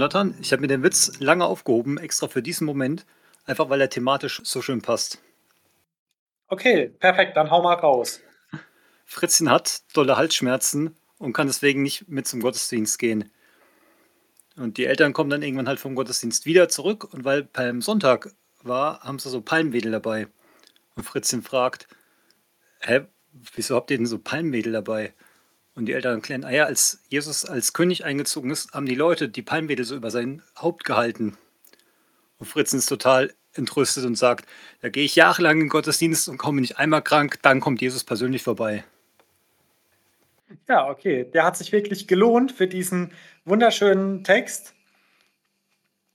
Jonathan, ich habe mir den Witz lange aufgehoben, extra für diesen Moment, einfach weil er thematisch so schön passt. Okay, perfekt, dann hau mal raus. Fritzchen hat dolle Halsschmerzen und kann deswegen nicht mit zum Gottesdienst gehen. Und die Eltern kommen dann irgendwann halt vom Gottesdienst wieder zurück und weil beim Sonntag war, haben sie so Palmwedel dabei. Und Fritzchen fragt, hä, wieso habt ihr denn so Palmwedel dabei? Und die Eltern erklären, ah ja, als Jesus als König eingezogen ist, haben die Leute die Palmwedel so über sein Haupt gehalten. Und Fritzchen ist total entrüstet und sagt, da gehe ich jahrelang in Gottesdienst und komme nicht einmal krank, dann kommt Jesus persönlich vorbei. Ja, okay. Der hat sich wirklich gelohnt für diesen wunderschönen Text.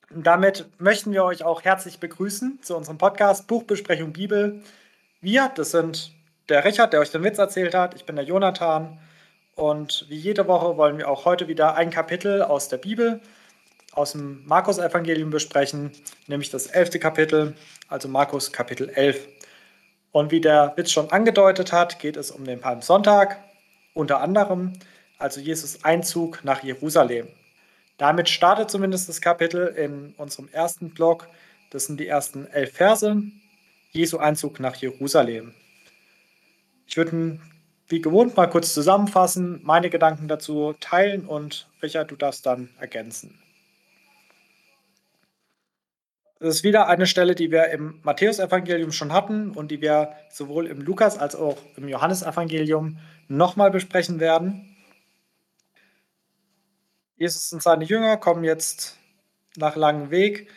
Und damit möchten wir euch auch herzlich begrüßen zu unserem Podcast Buchbesprechung Bibel. Wir, das sind der Richard, der euch den Witz erzählt hat. Ich bin der Jonathan. Und wie jede Woche wollen wir auch heute wieder ein Kapitel aus der Bibel, aus dem Markus-Evangelium besprechen, nämlich das elfte Kapitel, also Markus Kapitel 11. Und wie der Witz schon angedeutet hat, geht es um den Palmsonntag, unter anderem also Jesus Einzug nach Jerusalem. Damit startet zumindest das Kapitel in unserem ersten Blog. Das sind die ersten elf Verse. Jesu Einzug nach Jerusalem. Ich würde wie gewohnt mal kurz zusammenfassen, meine Gedanken dazu teilen und Richard, du darfst dann ergänzen. Das ist wieder eine Stelle, die wir im Matthäusevangelium schon hatten und die wir sowohl im Lukas als auch im Johannesevangelium nochmal besprechen werden. Jesus und seine Jünger kommen jetzt nach langem Weg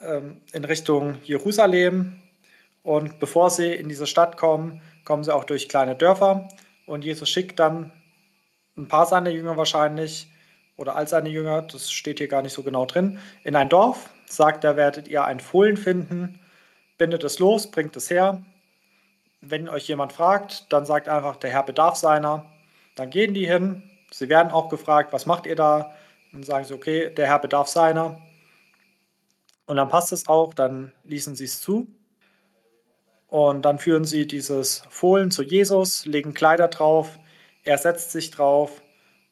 ähm, in Richtung Jerusalem und bevor sie in diese Stadt kommen, kommen sie auch durch kleine Dörfer und Jesus schickt dann ein paar seiner Jünger wahrscheinlich oder all seine Jünger, das steht hier gar nicht so genau drin, in ein Dorf, sagt, da werdet ihr ein Fohlen finden, bindet es los, bringt es her wenn euch jemand fragt, dann sagt einfach, der Herr bedarf seiner. Dann gehen die hin. Sie werden auch gefragt, was macht ihr da? Dann sagen sie, okay, der Herr bedarf seiner. Und dann passt es auch, dann ließen sie es zu. Und dann führen sie dieses Fohlen zu Jesus, legen Kleider drauf, er setzt sich drauf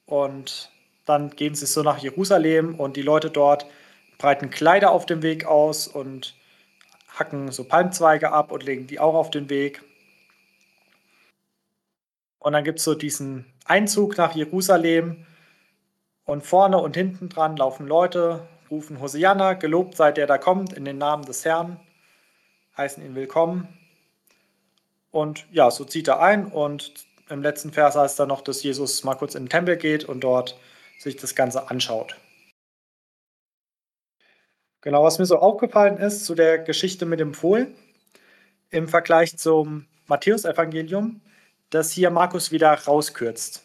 und dann gehen sie so nach Jerusalem und die Leute dort breiten Kleider auf dem Weg aus und hacken so Palmzweige ab und legen die auch auf den Weg. Und dann gibt es so diesen Einzug nach Jerusalem. Und vorne und hinten dran laufen Leute, rufen Hosianna, gelobt sei der, da kommt, in den Namen des Herrn, heißen ihn willkommen. Und ja, so zieht er ein. Und im letzten Vers heißt dann noch, dass Jesus mal kurz in den Tempel geht und dort sich das Ganze anschaut. Genau, was mir so aufgefallen ist zu der Geschichte mit dem Fohlen im Vergleich zum Matthäusevangelium, dass hier Markus wieder rauskürzt.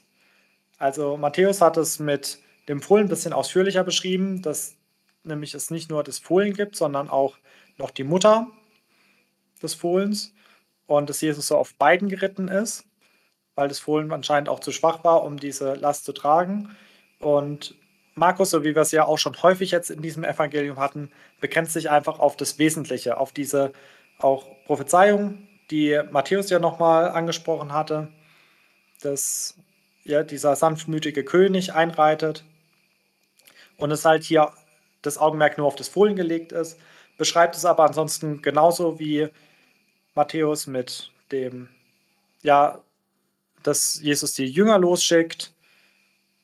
Also Matthäus hat es mit dem Fohlen ein bisschen ausführlicher beschrieben, dass nämlich es nicht nur das Fohlen gibt, sondern auch noch die Mutter des Fohlens und dass Jesus so auf beiden geritten ist, weil das Fohlen anscheinend auch zu schwach war, um diese Last zu tragen. Und Markus, so wie wir es ja auch schon häufig jetzt in diesem Evangelium hatten, begrenzt sich einfach auf das Wesentliche, auf diese auch Prophezeiung, die Matthäus ja nochmal angesprochen hatte, dass ja, dieser sanftmütige König einreitet und es halt hier das Augenmerk nur auf das Fohlen gelegt ist, beschreibt es aber ansonsten genauso wie Matthäus mit dem, ja, dass Jesus die Jünger losschickt,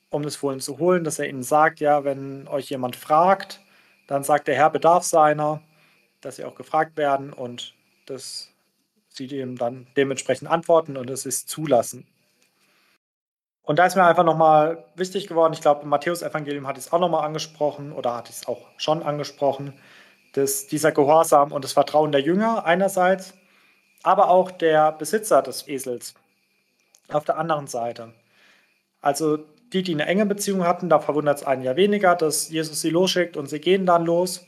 um das Fohlen zu holen, dass er ihnen sagt, ja, wenn euch jemand fragt, dann sagt der Herr bedarf seiner, dass sie auch gefragt werden und das sie dem dann dementsprechend antworten und es ist zulassen. Und da ist mir einfach nochmal wichtig geworden, ich glaube, im Matthäus-Evangelium hat es auch nochmal angesprochen oder hat es auch schon angesprochen, dass dieser Gehorsam und das Vertrauen der Jünger einerseits, aber auch der Besitzer des Esels auf der anderen Seite. Also die, die eine enge Beziehung hatten, da verwundert es einen ja weniger, dass Jesus sie losschickt und sie gehen dann los.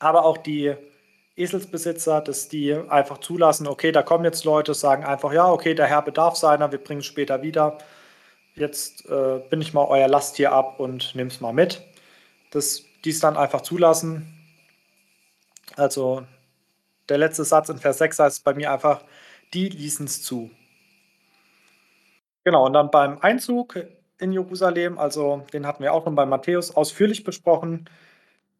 Aber auch die Eselsbesitzer, dass die einfach zulassen, okay, da kommen jetzt Leute, sagen einfach, ja, okay, der Herr bedarf seiner, wir bringen es später wieder. Jetzt äh, bin ich mal euer Last hier ab und es mal mit. Dass die es dann einfach zulassen. Also der letzte Satz in Vers 6 heißt bei mir einfach, die ließen es zu. Genau, und dann beim Einzug in Jerusalem. Also den hatten wir auch schon bei Matthäus ausführlich besprochen.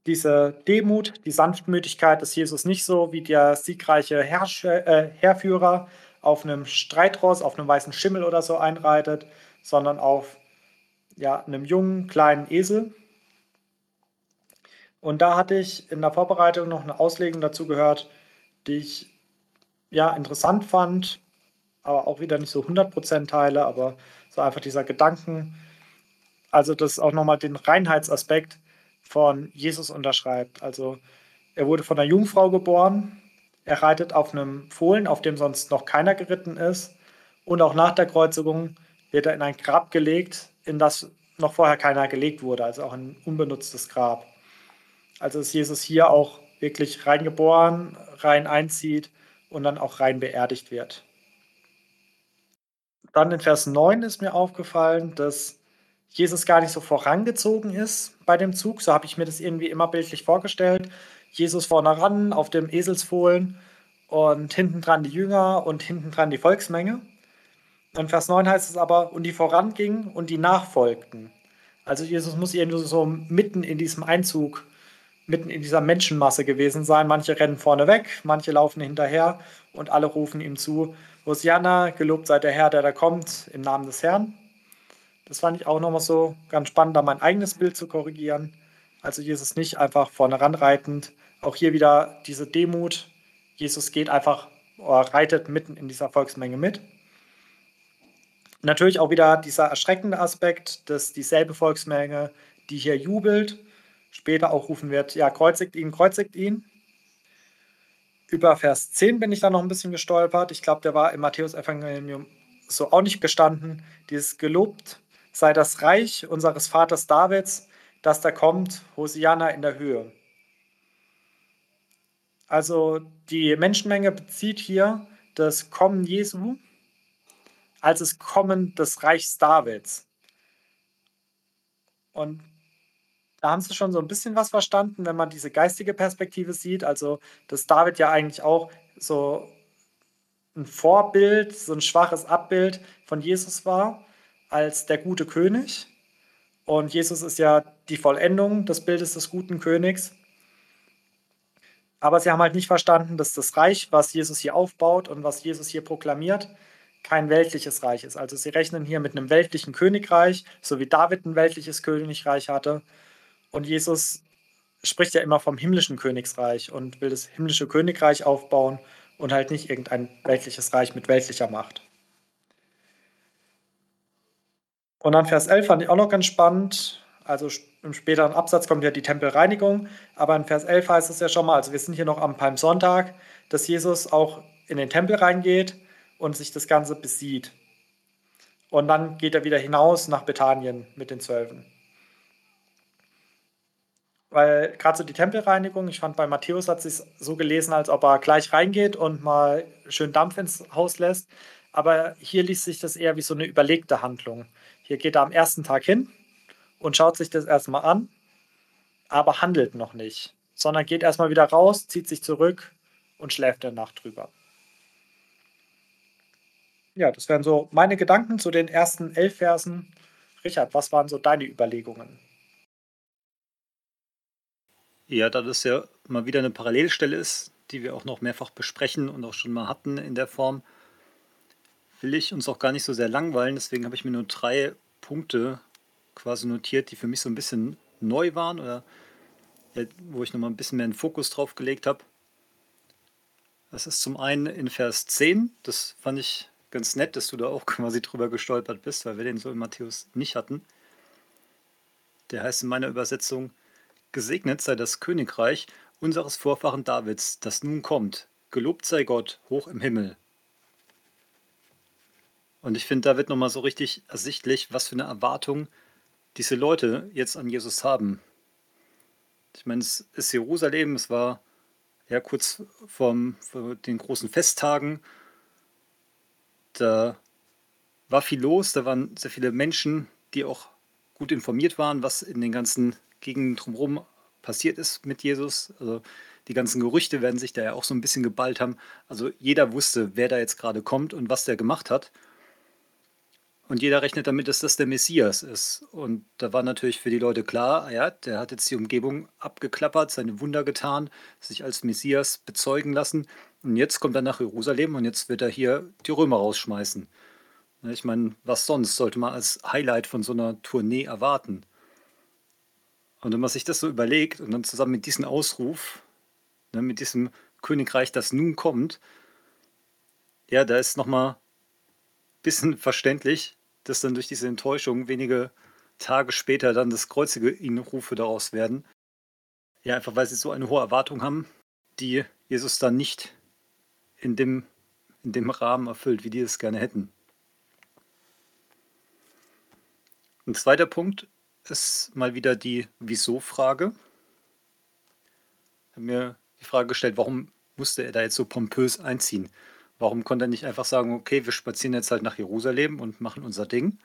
Diese Demut, die Sanftmütigkeit ist Jesus nicht so wie der siegreiche Herrscher, äh, Heerführer auf einem Streitross, auf einem weißen Schimmel oder so einreitet, sondern auf ja, einem jungen, kleinen Esel. Und da hatte ich in der Vorbereitung noch eine Auslegung dazu gehört, die ich ja interessant fand, aber auch wieder nicht so 100% teile, aber so einfach dieser Gedanken, also das auch nochmal den Reinheitsaspekt von Jesus unterschreibt. Also er wurde von einer Jungfrau geboren, er reitet auf einem Fohlen, auf dem sonst noch keiner geritten ist und auch nach der Kreuzigung wird er in ein Grab gelegt, in das noch vorher keiner gelegt wurde, also auch ein unbenutztes Grab. Also ist Jesus hier auch wirklich reingeboren, rein einzieht und dann auch rein beerdigt wird. Dann in Vers 9 ist mir aufgefallen, dass Jesus gar nicht so vorangezogen ist bei dem Zug. So habe ich mir das irgendwie immer bildlich vorgestellt. Jesus vorne ran auf dem Eselsfohlen und hinten dran die Jünger und hinten dran die Volksmenge. In Vers 9 heißt es aber, und die vorangingen und die nachfolgten. Also Jesus muss irgendwie so mitten in diesem Einzug mitten in dieser Menschenmasse gewesen sein. Manche rennen vorne weg, manche laufen hinterher und alle rufen ihm zu, Hosianna, gelobt sei der Herr, der da kommt, im Namen des Herrn. Das fand ich auch nochmal so ganz spannend, da mein eigenes Bild zu korrigieren. Also Jesus nicht einfach vorne ranreitend. Auch hier wieder diese Demut. Jesus geht einfach, reitet mitten in dieser Volksmenge mit. Natürlich auch wieder dieser erschreckende Aspekt, dass dieselbe Volksmenge, die hier jubelt, später auch rufen wird, ja, kreuzigt ihn, kreuzigt ihn. Über Vers 10 bin ich da noch ein bisschen gestolpert. Ich glaube, der war im Matthäus-Evangelium so auch nicht gestanden. Dieses gelobt sei das Reich unseres Vaters Davids, das da kommt, Hosianna in der Höhe. Also die Menschenmenge bezieht hier das Kommen Jesu als das Kommen des Reichs Davids. Und da haben sie schon so ein bisschen was verstanden, wenn man diese geistige Perspektive sieht. Also, dass David ja eigentlich auch so ein Vorbild, so ein schwaches Abbild von Jesus war, als der gute König. Und Jesus ist ja die Vollendung des Bildes des guten Königs. Aber sie haben halt nicht verstanden, dass das Reich, was Jesus hier aufbaut und was Jesus hier proklamiert, kein weltliches Reich ist. Also sie rechnen hier mit einem weltlichen Königreich, so wie David ein weltliches Königreich hatte. Und Jesus spricht ja immer vom himmlischen Königsreich und will das himmlische Königreich aufbauen und halt nicht irgendein weltliches Reich mit weltlicher Macht. Und dann Vers 11 fand ich auch noch ganz spannend. Also im späteren Absatz kommt ja die Tempelreinigung, aber in Vers 11 heißt es ja schon mal, also wir sind hier noch am Palmsonntag, dass Jesus auch in den Tempel reingeht und sich das Ganze besieht. Und dann geht er wieder hinaus nach Bethanien mit den Zwölfen. Weil gerade so die Tempelreinigung, ich fand bei Matthäus hat sich so gelesen, als ob er gleich reingeht und mal schön Dampf ins Haus lässt. Aber hier liest sich das eher wie so eine überlegte Handlung. Hier geht er am ersten Tag hin und schaut sich das erstmal an, aber handelt noch nicht, sondern geht erstmal wieder raus, zieht sich zurück und schläft der Nacht drüber. Ja, das wären so meine Gedanken zu den ersten elf Versen. Richard, was waren so deine Überlegungen? Ja, da das ja mal wieder eine Parallelstelle ist, die wir auch noch mehrfach besprechen und auch schon mal hatten in der Form, will ich uns auch gar nicht so sehr langweilen. Deswegen habe ich mir nur drei Punkte quasi notiert, die für mich so ein bisschen neu waren oder ja, wo ich nochmal ein bisschen mehr einen Fokus drauf gelegt habe. Das ist zum einen in Vers 10, das fand ich ganz nett, dass du da auch quasi drüber gestolpert bist, weil wir den so in Matthäus nicht hatten. Der heißt in meiner Übersetzung, Gesegnet sei das Königreich unseres Vorfahren Davids, das nun kommt. Gelobt sei Gott hoch im Himmel. Und ich finde, da wird nochmal so richtig ersichtlich, was für eine Erwartung diese Leute jetzt an Jesus haben. Ich meine, es ist Jerusalem, es war ja kurz vor den großen Festtagen. Da war viel los, da waren sehr viele Menschen, die auch gut informiert waren, was in den ganzen Gegenden drumherum passiert ist mit Jesus. Also die ganzen Gerüchte werden sich da ja auch so ein bisschen geballt haben. Also jeder wusste, wer da jetzt gerade kommt und was der gemacht hat. Und jeder rechnet damit, dass das der Messias ist. Und da war natürlich für die Leute klar, ah ja, der hat jetzt die Umgebung abgeklappert, seine Wunder getan, sich als Messias bezeugen lassen. Und jetzt kommt er nach Jerusalem und jetzt wird er hier die Römer rausschmeißen. Ich meine, was sonst sollte man als Highlight von so einer Tournee erwarten? Und wenn man sich das so überlegt und dann zusammen mit diesem Ausruf, ne, mit diesem Königreich, das nun kommt, ja, da ist nochmal ein bisschen verständlich, dass dann durch diese Enttäuschung wenige Tage später dann das kreuzige Rufe daraus werden. Ja, einfach weil sie so eine hohe Erwartung haben, die Jesus dann nicht in dem, in dem Rahmen erfüllt, wie die es gerne hätten. Ein zweiter Punkt ist mal wieder die Wieso-Frage. Ich habe mir die Frage gestellt, warum musste er da jetzt so pompös einziehen? Warum konnte er nicht einfach sagen, okay, wir spazieren jetzt halt nach Jerusalem und machen unser Ding?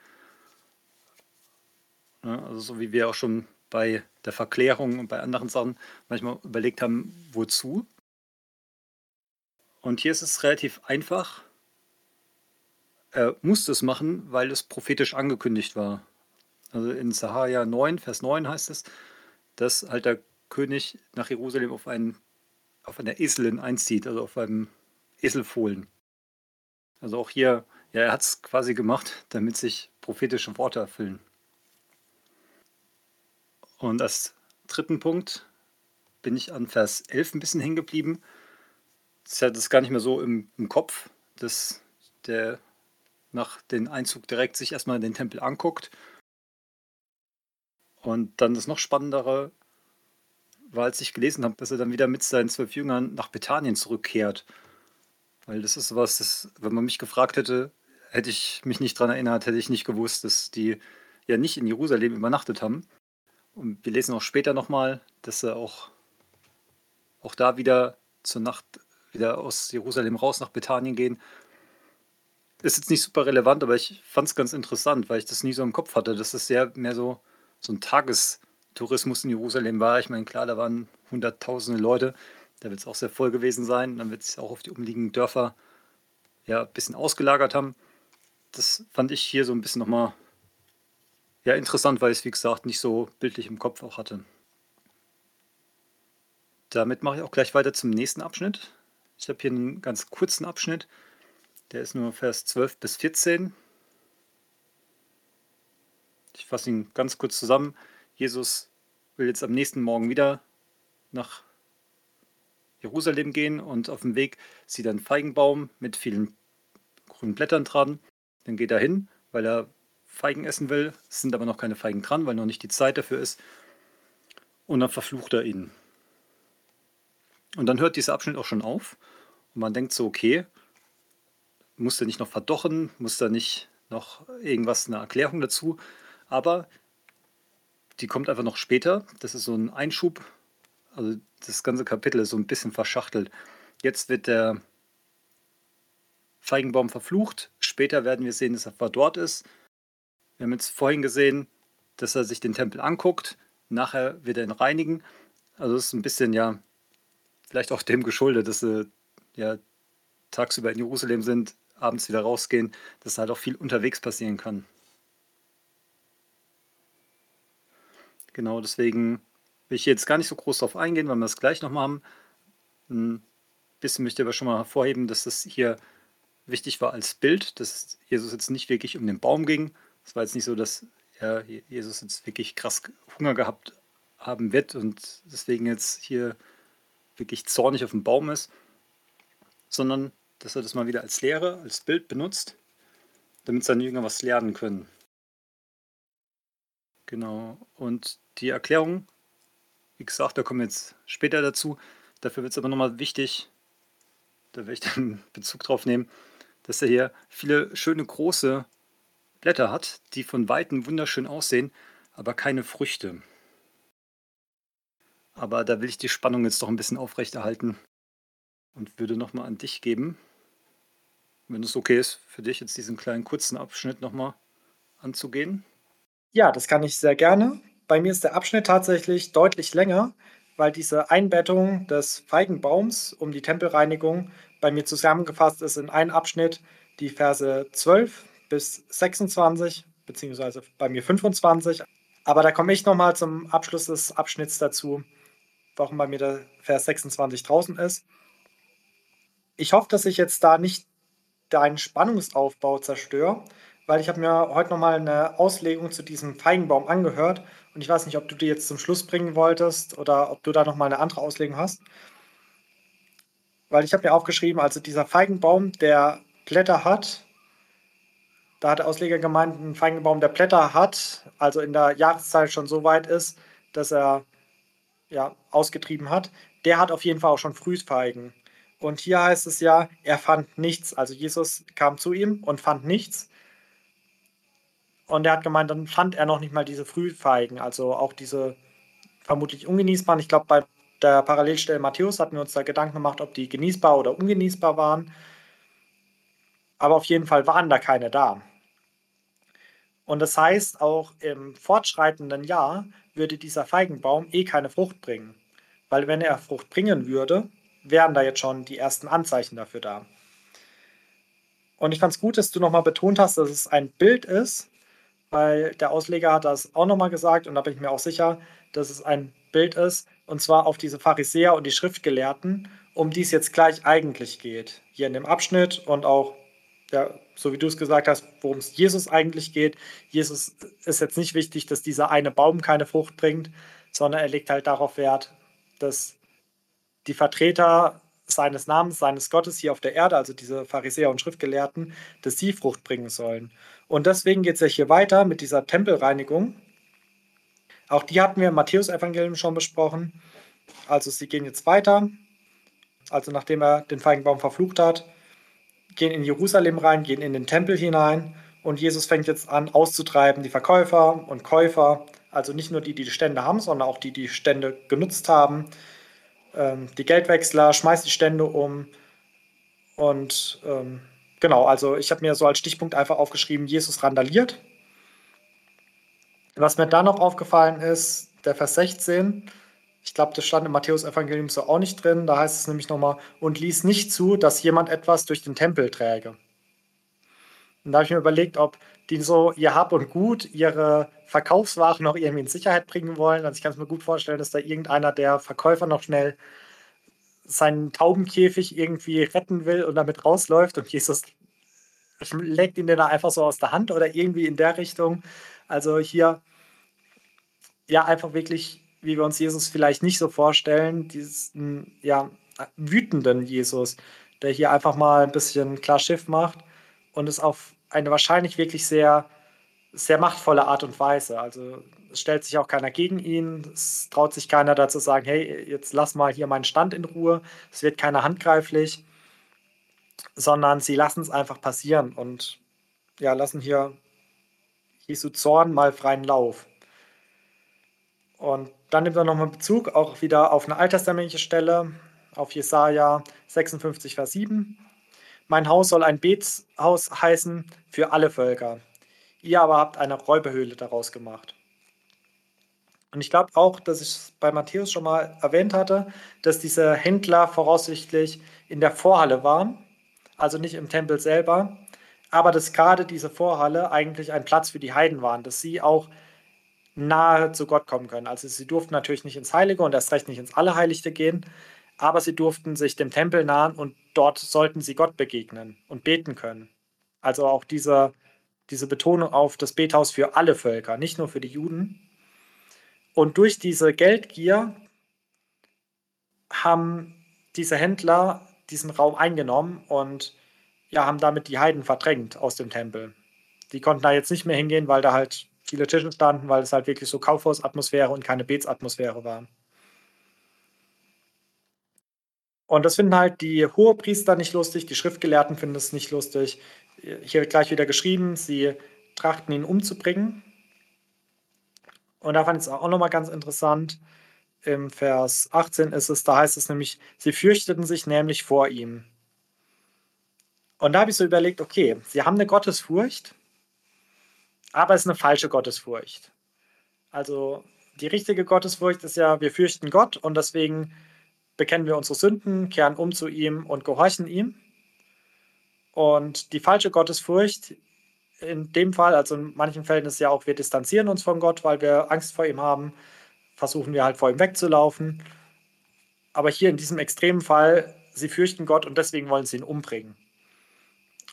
Ja, also so wie wir auch schon bei der Verklärung und bei anderen Sachen manchmal überlegt haben, wozu. Und hier ist es relativ einfach. Er musste es machen, weil es prophetisch angekündigt war. Also in Sahaja 9, Vers 9 heißt es, dass halt der König nach Jerusalem auf, einen, auf einer Eselin einzieht, also auf einem Eselfohlen. Also auch hier, ja, er hat es quasi gemacht, damit sich prophetische Worte erfüllen. Und als dritten Punkt bin ich an Vers 11 ein bisschen hängen geblieben. Das ist das gar nicht mehr so im, im Kopf, dass der nach dem Einzug direkt sich erstmal den Tempel anguckt. Und dann das noch Spannendere war, als ich gelesen habe, dass er dann wieder mit seinen zwölf Jüngern nach Bethanien zurückkehrt. Weil das ist sowas, das, wenn man mich gefragt hätte, hätte ich mich nicht daran erinnert, hätte ich nicht gewusst, dass die ja nicht in Jerusalem übernachtet haben. Und wir lesen auch später nochmal, dass sie auch, auch da wieder zur Nacht wieder aus Jerusalem raus nach Bethanien gehen. Ist jetzt nicht super relevant, aber ich fand es ganz interessant, weil ich das nie so im Kopf hatte, das sehr mehr so, so ein Tagestourismus in Jerusalem war. Ich meine, klar, da waren hunderttausende Leute, da wird es auch sehr voll gewesen sein. Dann wird es auch auf die umliegenden Dörfer ja, ein bisschen ausgelagert haben. Das fand ich hier so ein bisschen nochmal ja, interessant, weil ich es, wie gesagt, nicht so bildlich im Kopf auch hatte. Damit mache ich auch gleich weiter zum nächsten Abschnitt. Ich habe hier einen ganz kurzen Abschnitt. Der ist nur Vers 12 bis 14. Ich fasse ihn ganz kurz zusammen. Jesus will jetzt am nächsten Morgen wieder nach Jerusalem gehen und auf dem Weg sieht er einen Feigenbaum mit vielen grünen Blättern dran. Dann geht er hin, weil er Feigen essen will. Es sind aber noch keine Feigen dran, weil noch nicht die Zeit dafür ist. Und dann verflucht er ihn. Und dann hört dieser Abschnitt auch schon auf. Und man denkt so, okay, muss er nicht noch verdochen, muss da nicht noch irgendwas, eine Erklärung dazu. Aber die kommt einfach noch später. Das ist so ein Einschub also das ganze Kapitel ist so ein bisschen verschachtelt. Jetzt wird der Feigenbaum verflucht. Später werden wir sehen, dass er verdorrt ist. Wir haben jetzt vorhin gesehen, dass er sich den Tempel anguckt. Nachher wird er ihn reinigen. Also es ist ein bisschen ja vielleicht auch dem geschuldet, dass sie ja tagsüber in Jerusalem sind, abends wieder rausgehen, dass halt auch viel unterwegs passieren kann. Genau deswegen Will ich jetzt gar nicht so groß drauf eingehen, weil wir das gleich nochmal haben. Ein bisschen möchte ich aber schon mal hervorheben, dass das hier wichtig war als Bild, dass Jesus jetzt nicht wirklich um den Baum ging. Es war jetzt nicht so, dass ja, Jesus jetzt wirklich krass Hunger gehabt haben wird und deswegen jetzt hier wirklich zornig auf dem Baum ist, sondern dass er das mal wieder als Lehre, als Bild benutzt, damit seine Jünger was lernen können. Genau. Und die Erklärung wie gesagt, da kommen wir jetzt später dazu. Dafür wird es aber nochmal wichtig, da werde ich dann Bezug drauf nehmen, dass er hier viele schöne große Blätter hat, die von Weitem wunderschön aussehen, aber keine Früchte. Aber da will ich die Spannung jetzt doch ein bisschen aufrechterhalten und würde nochmal an dich geben, wenn es okay ist, für dich jetzt diesen kleinen kurzen Abschnitt nochmal anzugehen. Ja, das kann ich sehr gerne. Bei mir ist der Abschnitt tatsächlich deutlich länger, weil diese Einbettung des Feigenbaums um die Tempelreinigung bei mir zusammengefasst ist in einen Abschnitt, die Verse 12 bis 26, beziehungsweise bei mir 25. Aber da komme ich nochmal zum Abschluss des Abschnitts dazu, warum bei mir der Vers 26 draußen ist. Ich hoffe, dass ich jetzt da nicht deinen Spannungsaufbau zerstöre, weil ich habe mir heute nochmal eine Auslegung zu diesem Feigenbaum angehört und ich weiß nicht, ob du die jetzt zum Schluss bringen wolltest oder ob du da nochmal eine andere Auslegung hast. Weil ich habe mir aufgeschrieben, also dieser Feigenbaum, der Blätter hat, da hat der Ausleger gemeint, ein Feigenbaum, der Blätter hat, also in der Jahreszeit schon so weit ist, dass er ja, ausgetrieben hat, der hat auf jeden Fall auch schon Frühfeigen. Und hier heißt es ja, er fand nichts. Also Jesus kam zu ihm und fand nichts. Und er hat gemeint, dann fand er noch nicht mal diese Frühfeigen, also auch diese vermutlich ungenießbaren. Ich glaube, bei der Parallelstelle Matthäus hatten wir uns da Gedanken gemacht, ob die genießbar oder ungenießbar waren. Aber auf jeden Fall waren da keine da. Und das heißt, auch im fortschreitenden Jahr würde dieser Feigenbaum eh keine Frucht bringen. Weil wenn er Frucht bringen würde, wären da jetzt schon die ersten Anzeichen dafür da. Und ich fand es gut, dass du nochmal betont hast, dass es ein Bild ist, weil der Ausleger hat das auch nochmal gesagt und da bin ich mir auch sicher, dass es ein Bild ist, und zwar auf diese Pharisäer und die Schriftgelehrten, um die es jetzt gleich eigentlich geht. Hier in dem Abschnitt und auch, ja, so wie du es gesagt hast, worum es Jesus eigentlich geht. Jesus ist jetzt nicht wichtig, dass dieser eine Baum keine Frucht bringt, sondern er legt halt darauf Wert, dass die Vertreter seines Namens, seines Gottes hier auf der Erde, also diese Pharisäer und Schriftgelehrten, dass sie Frucht bringen sollen. Und deswegen geht es ja hier weiter mit dieser Tempelreinigung. Auch die hatten wir im Matthäus-Evangelium schon besprochen. Also sie gehen jetzt weiter. Also nachdem er den Feigenbaum verflucht hat, gehen in Jerusalem rein, gehen in den Tempel hinein und Jesus fängt jetzt an auszutreiben die Verkäufer und Käufer, also nicht nur die, die die Stände haben, sondern auch die, die Stände genutzt haben ähm, die Geldwechsler, schmeißt die Stände um. Und ähm, genau, also ich habe mir so als Stichpunkt einfach aufgeschrieben, Jesus randaliert. Was mir da noch aufgefallen ist, der Vers 16, ich glaube, das stand im Matthäus-Evangelium so auch nicht drin, da heißt es nämlich nochmal, und ließ nicht zu, dass jemand etwas durch den Tempel träge. Und da habe ich mir überlegt, ob die so ihr Hab und Gut, ihre Verkaufswaren noch irgendwie in Sicherheit bringen wollen. Also ich kann es mir gut vorstellen, dass da irgendeiner der Verkäufer noch schnell seinen Taubenkäfig irgendwie retten will und damit rausläuft und Jesus legt ihn dann einfach so aus der Hand oder irgendwie in der Richtung. Also hier ja einfach wirklich, wie wir uns Jesus vielleicht nicht so vorstellen, diesen ja wütenden Jesus, der hier einfach mal ein bisschen klar Schiff macht und es auf eine wahrscheinlich wirklich sehr, sehr machtvolle Art und Weise. Also es stellt sich auch keiner gegen ihn, es traut sich keiner dazu sagen, hey, jetzt lass mal hier meinen Stand in Ruhe, es wird keiner handgreiflich, sondern sie lassen es einfach passieren und ja, lassen hier Jesu Zorn mal freien Lauf. Und dann nimmt er nochmal Bezug auch wieder auf eine alttestamentliche Stelle, auf Jesaja 56, Vers 7. Mein Haus soll ein Betshaus heißen für alle Völker. Ihr aber habt eine Räuberhöhle daraus gemacht. Und ich glaube auch, dass ich es bei Matthäus schon mal erwähnt hatte, dass diese Händler voraussichtlich in der Vorhalle waren, also nicht im Tempel selber, aber dass gerade diese Vorhalle eigentlich ein Platz für die Heiden waren, dass sie auch nahe zu Gott kommen können. Also sie durften natürlich nicht ins Heilige und erst recht nicht ins Allerheiligste gehen, aber sie durften sich dem Tempel nahen und dort sollten sie Gott begegnen und beten können. Also auch diese, diese Betonung auf das Bethaus für alle Völker, nicht nur für die Juden. Und durch diese Geldgier haben diese Händler diesen Raum eingenommen und ja, haben damit die Heiden verdrängt aus dem Tempel. Die konnten da jetzt nicht mehr hingehen, weil da halt viele Tische standen, weil es halt wirklich so Kaufhausatmosphäre und keine Betsatmosphäre war. Und das finden halt die Hohepriester nicht lustig, die Schriftgelehrten finden es nicht lustig. Hier wird gleich wieder geschrieben, sie trachten ihn umzubringen. Und da fand ich es auch nochmal ganz interessant. Im Vers 18 ist es, da heißt es nämlich, sie fürchteten sich nämlich vor ihm. Und da habe ich so überlegt, okay, sie haben eine Gottesfurcht, aber es ist eine falsche Gottesfurcht. Also die richtige Gottesfurcht ist ja, wir fürchten Gott und deswegen bekennen wir unsere Sünden, kehren um zu ihm und gehorchen ihm. Und die falsche Gottesfurcht in dem Fall, also in manchen Fällen ist ja auch, wir distanzieren uns von Gott, weil wir Angst vor ihm haben, versuchen wir halt vor ihm wegzulaufen. Aber hier in diesem extremen Fall, sie fürchten Gott und deswegen wollen sie ihn umbringen.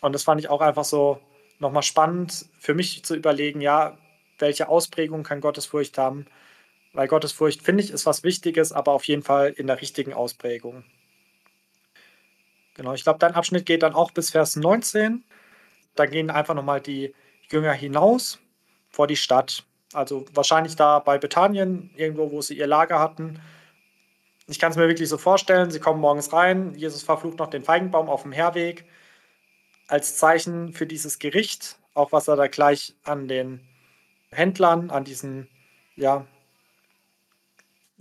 Und das fand ich auch einfach so nochmal spannend für mich zu überlegen, ja, welche Ausprägung kann Gottesfurcht haben? Weil Gottesfurcht, finde ich, ist was Wichtiges, aber auf jeden Fall in der richtigen Ausprägung. Genau, ich glaube, dein Abschnitt geht dann auch bis Vers 19. Da gehen einfach nochmal die Jünger hinaus vor die Stadt. Also wahrscheinlich da bei Bethanien, irgendwo, wo sie ihr Lager hatten. Ich kann es mir wirklich so vorstellen, sie kommen morgens rein, Jesus verflucht noch den Feigenbaum auf dem Herweg als Zeichen für dieses Gericht, auch was er da gleich an den Händlern, an diesen, ja,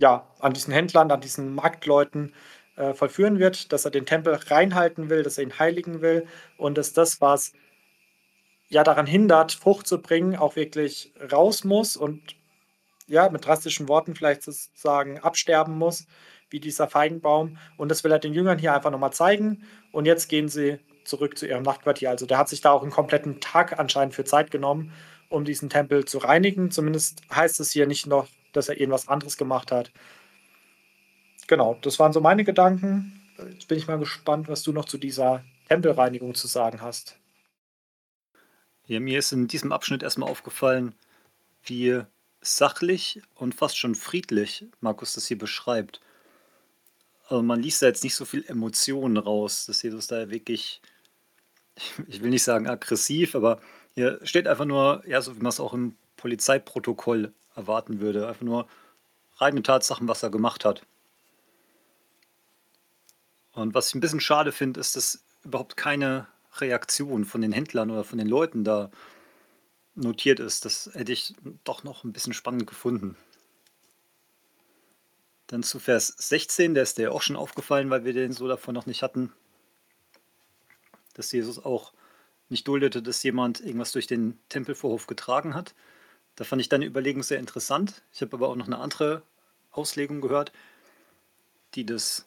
ja, an diesen Händlern, an diesen Marktleuten äh, vollführen wird, dass er den Tempel reinhalten will, dass er ihn heiligen will und dass das, was ja daran hindert, Frucht zu bringen, auch wirklich raus muss und ja, mit drastischen Worten vielleicht sozusagen absterben muss, wie dieser Feigenbaum. Und das will er den Jüngern hier einfach nochmal zeigen. Und jetzt gehen sie zurück zu ihrem Nachtquartier. Also der hat sich da auch einen kompletten Tag anscheinend für Zeit genommen, um diesen Tempel zu reinigen. Zumindest heißt es hier nicht noch, dass er irgendwas anderes gemacht hat. Genau, das waren so meine Gedanken. Jetzt bin ich mal gespannt, was du noch zu dieser Tempelreinigung zu sagen hast. Ja, mir ist in diesem Abschnitt erstmal aufgefallen, wie sachlich und fast schon friedlich Markus das hier beschreibt. Also man liest da jetzt nicht so viel Emotionen raus, dass Jesus da wirklich, ich will nicht sagen aggressiv, aber hier steht einfach nur, ja, so wie man es auch im Polizeiprotokoll erwarten würde. Einfach nur reine Tatsachen, was er gemacht hat. Und was ich ein bisschen schade finde, ist, dass überhaupt keine Reaktion von den Händlern oder von den Leuten da notiert ist. Das hätte ich doch noch ein bisschen spannend gefunden. Dann zu Vers 16, der ist dir auch schon aufgefallen, weil wir den so davon noch nicht hatten, dass Jesus auch nicht duldete, dass jemand irgendwas durch den Tempelvorhof getragen hat. Da fand ich deine Überlegung sehr interessant. Ich habe aber auch noch eine andere Auslegung gehört, die das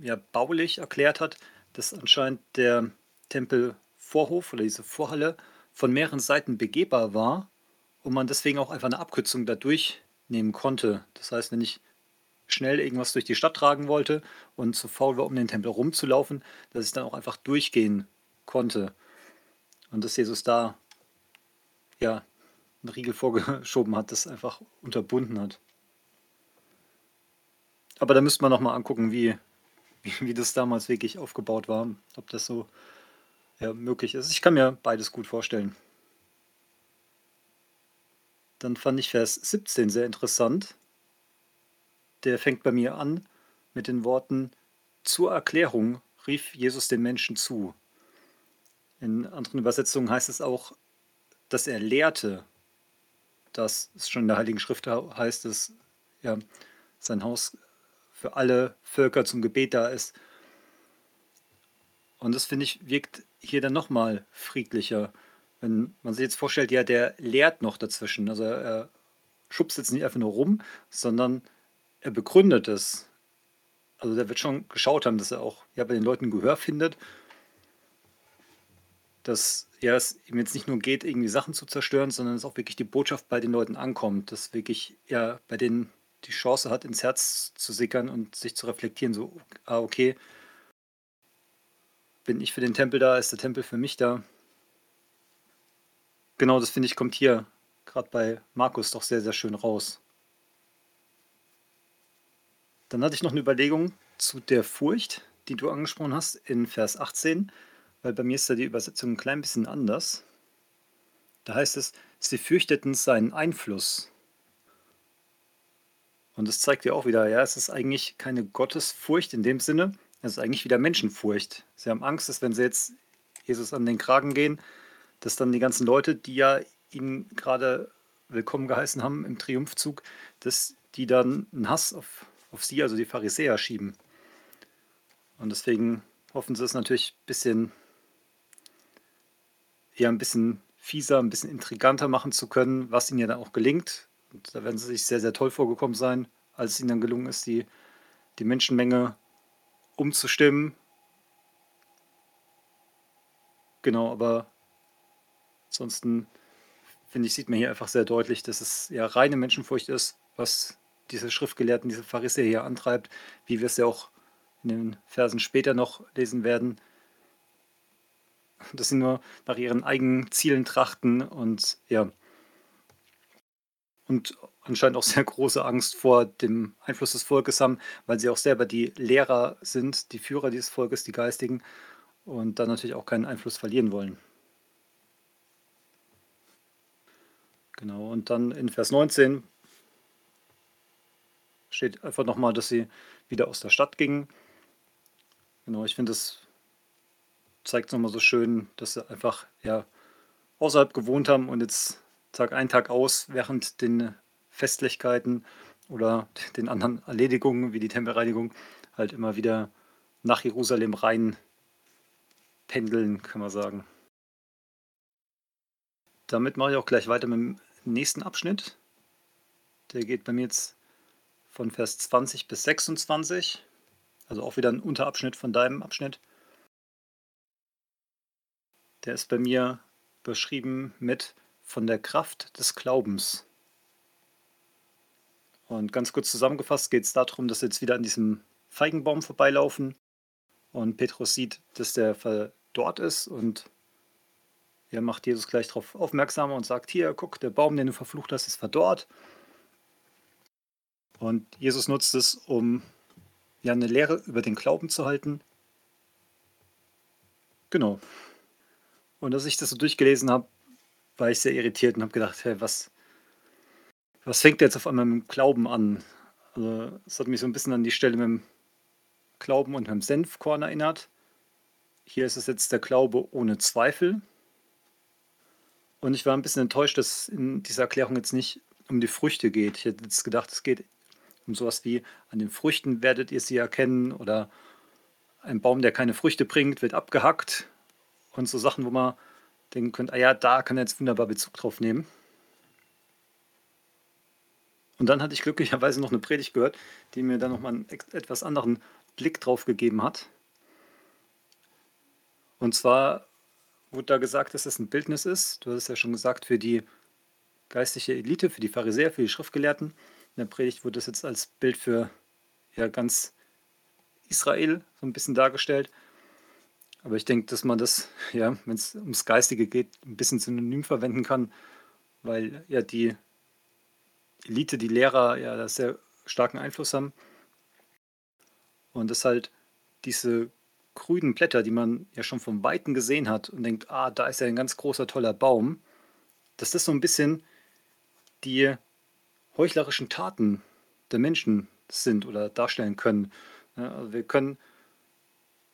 ja baulich erklärt hat, dass anscheinend der Tempelvorhof oder diese Vorhalle von mehreren Seiten begehbar war und man deswegen auch einfach eine Abkürzung dadurch nehmen konnte. Das heißt, wenn ich schnell irgendwas durch die Stadt tragen wollte und zu faul war, um den Tempel rumzulaufen, dass ich dann auch einfach durchgehen konnte. Und dass Jesus da ja einen Riegel vorgeschoben hat, das einfach unterbunden hat. Aber da müsste man nochmal angucken, wie, wie, wie das damals wirklich aufgebaut war, ob das so ja, möglich ist. Ich kann mir beides gut vorstellen. Dann fand ich Vers 17 sehr interessant. Der fängt bei mir an mit den Worten, zur Erklärung rief Jesus den Menschen zu. In anderen Übersetzungen heißt es auch, dass er lehrte. Das ist schon in der Heiligen Schrift heißt es, ja, sein Haus für alle Völker zum Gebet da ist. Und das finde ich wirkt hier dann nochmal friedlicher. Wenn man sich jetzt vorstellt, ja, der lehrt noch dazwischen. Also er schubst jetzt nicht einfach nur rum, sondern er begründet es. Also der wird schon geschaut haben, dass er auch ja, bei den Leuten Gehör findet. Dass ja, es ihm jetzt nicht nur geht, irgendwie Sachen zu zerstören, sondern dass auch wirklich die Botschaft bei den Leuten ankommt. Dass wirklich ja, bei denen die Chance hat, ins Herz zu sickern und sich zu reflektieren, so, ah, okay, bin ich für den Tempel da, ist der Tempel für mich da. Genau, das finde ich, kommt hier gerade bei Markus doch sehr, sehr schön raus. Dann hatte ich noch eine Überlegung zu der Furcht, die du angesprochen hast in Vers 18, weil bei mir ist da die Übersetzung ein klein bisschen anders. Da heißt es, sie fürchteten seinen Einfluss. Und das zeigt ja auch wieder, ja, es ist eigentlich keine Gottesfurcht in dem Sinne, das ist eigentlich wieder Menschenfurcht. Sie haben Angst, dass wenn sie jetzt Jesus an den Kragen gehen, dass dann die ganzen Leute, die ja ihn gerade willkommen geheißen haben im Triumphzug, dass die dann einen Hass auf, auf sie, also die Pharisäer, schieben. Und deswegen hoffen sie es natürlich ein bisschen, eher ein bisschen fieser, ein bisschen intriganter machen zu können, was ihnen ja dann auch gelingt. Und da werden sie sich sehr, sehr toll vorgekommen sein, als es ihnen dann gelungen ist, die, die Menschenmenge umzustimmen. Genau, aber Ansonsten finde ich, sieht man hier einfach sehr deutlich, dass es ja reine Menschenfurcht ist, was diese Schriftgelehrten, diese Pharisäer hier antreibt, wie wir es ja auch in den Versen später noch lesen werden. Dass sie nur nach ihren eigenen Zielen trachten und ja, und anscheinend auch sehr große Angst vor dem Einfluss des Volkes haben, weil sie auch selber die Lehrer sind, die Führer dieses Volkes, die Geistigen, und dann natürlich auch keinen Einfluss verlieren wollen. Genau, und dann in Vers 19 steht einfach nochmal, dass sie wieder aus der Stadt gingen. Genau, ich finde, das zeigt nochmal so schön, dass sie einfach ja, außerhalb gewohnt haben und jetzt Tag ein, Tag aus während den Festlichkeiten oder den anderen Erledigungen wie die Tempelreinigung halt immer wieder nach Jerusalem rein pendeln, kann man sagen. Damit mache ich auch gleich weiter mit dem nächsten Abschnitt. Der geht bei mir jetzt von Vers 20 bis 26. Also auch wieder ein Unterabschnitt von deinem Abschnitt. Der ist bei mir beschrieben mit von der Kraft des Glaubens. Und ganz kurz zusammengefasst geht es darum, dass sie jetzt wieder an diesem Feigenbaum vorbeilaufen und Petrus sieht, dass der dort ist und er macht Jesus gleich darauf aufmerksam und sagt, hier, guck, der Baum, den du verflucht hast, ist verdorrt. Und Jesus nutzt es, um ja eine Lehre über den Glauben zu halten. Genau. Und als ich das so durchgelesen habe, war ich sehr irritiert und habe gedacht, hey, was, was fängt jetzt auf einmal mit dem Glauben an? Also, es hat mich so ein bisschen an die Stelle mit dem Glauben und mit dem Senfkorn erinnert. Hier ist es jetzt der Glaube ohne Zweifel. Und ich war ein bisschen enttäuscht, dass in dieser Erklärung jetzt nicht um die Früchte geht. Ich hätte jetzt gedacht, es geht um sowas wie, an den Früchten werdet ihr sie erkennen oder ein Baum, der keine Früchte bringt, wird abgehackt und so Sachen, wo man denken könnt, ah ja, da kann er jetzt wunderbar Bezug drauf nehmen. Und dann hatte ich glücklicherweise noch eine Predigt gehört, die mir dann nochmal einen etwas anderen Blick drauf gegeben hat. Und zwar wurde da gesagt, dass es ein Bildnis ist. Du hast es ja schon gesagt, für die geistliche Elite, für die Pharisäer, für die Schriftgelehrten. In der Predigt wurde das jetzt als Bild für ja, ganz Israel so ein bisschen dargestellt. Aber ich denke, dass man das, ja, wenn es ums Geistige geht, ein bisschen synonym verwenden kann, weil ja die Elite, die Lehrer ja da sehr starken Einfluss haben. Und das halt diese grünen Blätter, die man ja schon vom Weiten gesehen hat und denkt, ah, da ist ja ein ganz großer, toller Baum, dass das so ein bisschen die heuchlerischen Taten der Menschen sind oder darstellen können. Ja, also wir können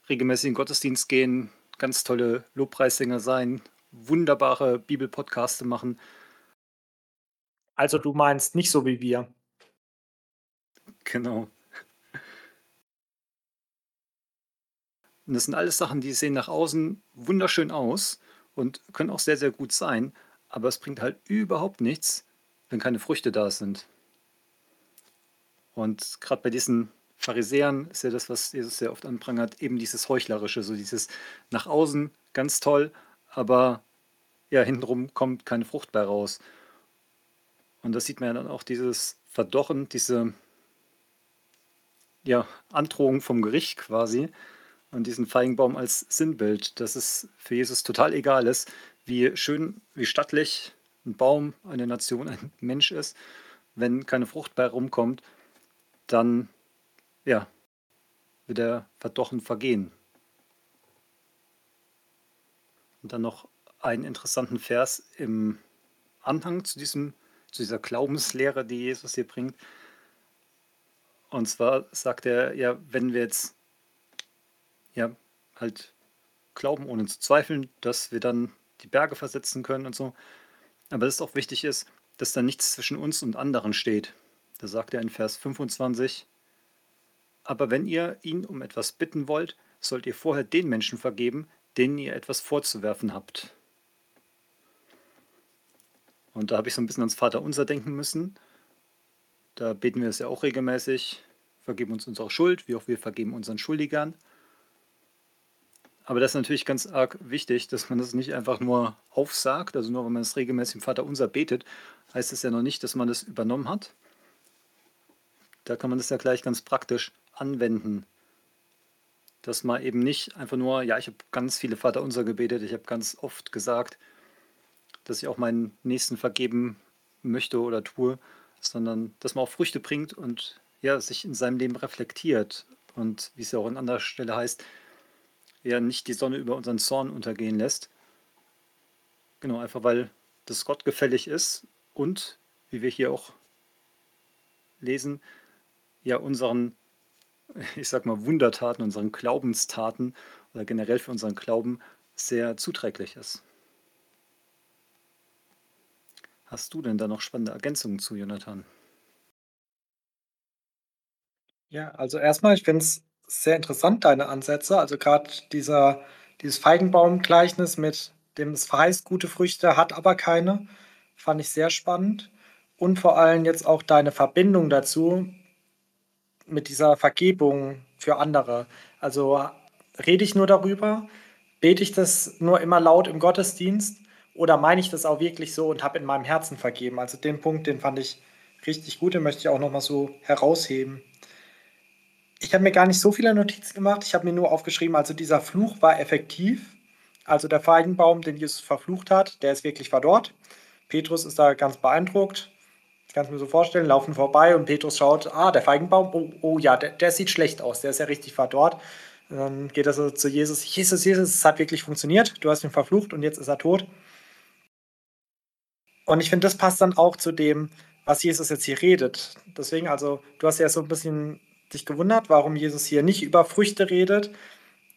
regelmäßig in den Gottesdienst gehen, ganz tolle Lobpreissänger sein, wunderbare Bibelpodcaste machen. Also du meinst nicht so wie wir. Genau. Und das sind alles Sachen, die sehen nach außen wunderschön aus und können auch sehr, sehr gut sein, aber es bringt halt überhaupt nichts, wenn keine Früchte da sind. Und gerade bei diesen Pharisäern ist ja das, was Jesus sehr oft anprangert, eben dieses Heuchlerische, so dieses nach außen ganz toll, aber ja, hintenrum kommt keine Frucht bei raus. Und das sieht man ja dann auch dieses Verdochen, diese ja, Androhung vom Gericht quasi und diesen Feigenbaum als Sinnbild, dass es für Jesus total egal ist, wie schön, wie stattlich ein Baum, eine Nation, ein Mensch ist. Wenn keine Frucht bei rumkommt, dann ja, wird er verdochen vergehen. Und dann noch einen interessanten Vers im Anhang zu, diesem, zu dieser Glaubenslehre, die Jesus hier bringt. Und zwar sagt er, ja, wenn wir jetzt ja halt glauben, ohne zu zweifeln, dass wir dann die Berge versetzen können und so. Aber dass es auch wichtig ist, dass da nichts zwischen uns und anderen steht. Da sagt er in Vers 25, aber wenn ihr ihn um etwas bitten wollt, sollt ihr vorher den Menschen vergeben, denen ihr etwas vorzuwerfen habt. Und da habe ich so ein bisschen ans Vaterunser denken müssen. Da beten wir es ja auch regelmäßig. Vergeben uns unsere Schuld, wie auch wir vergeben unseren Schuldigern. Aber das ist natürlich ganz arg wichtig, dass man das nicht einfach nur aufsagt, also nur wenn man es regelmäßig im Vater unser betet, heißt es ja noch nicht, dass man das übernommen hat. Da kann man das ja gleich ganz praktisch anwenden. Dass man eben nicht einfach nur, ja, ich habe ganz viele Vater unser gebetet, ich habe ganz oft gesagt, dass ich auch meinen Nächsten vergeben möchte oder tue, sondern dass man auch Früchte bringt und ja, sich in seinem Leben reflektiert und wie es ja auch an anderer Stelle heißt, ja nicht die Sonne über unseren Zorn untergehen lässt. Genau, einfach weil das Gott gefällig ist und, wie wir hier auch lesen, ja unseren, ich sag mal, Wundertaten, unseren Glaubenstaten oder generell für unseren Glauben sehr zuträglich ist. Hast du denn da noch spannende Ergänzungen zu, Jonathan? Ja, also erstmal, ich finde es sehr interessant, deine Ansätze. Also gerade dieses Feigenbaum-Gleichnis mit dem es verheißt gute Früchte, hat aber keine, fand ich sehr spannend. Und vor allem jetzt auch deine Verbindung dazu mit dieser Vergebung für andere. Also rede ich nur darüber, bete ich das nur immer laut im Gottesdienst oder meine ich das auch wirklich so und habe in meinem Herzen vergeben? Also den Punkt, den fand ich richtig gut, den möchte ich auch nochmal so herausheben. Ich habe mir gar nicht so viele Notizen gemacht, ich habe mir nur aufgeschrieben, also dieser Fluch war effektiv. Also der Feigenbaum, den Jesus verflucht hat, der ist wirklich verdorrt. Petrus ist da ganz beeindruckt. Ich kann es mir so vorstellen, laufen vorbei und Petrus schaut, ah, der Feigenbaum, oh, oh ja, der, der, sieht schlecht aus, der ist ja richtig verdorrt. Dann geht er so zu Jesus, Jesus, Jesus, es hat wirklich funktioniert, du hast ihn verflucht und jetzt ist er tot. Und ich finde, das passt dann auch zu dem, was Jesus jetzt hier redet. Deswegen, also, du hast ja so ein bisschen dich gewundert, warum Jesus hier nicht über Früchte redet.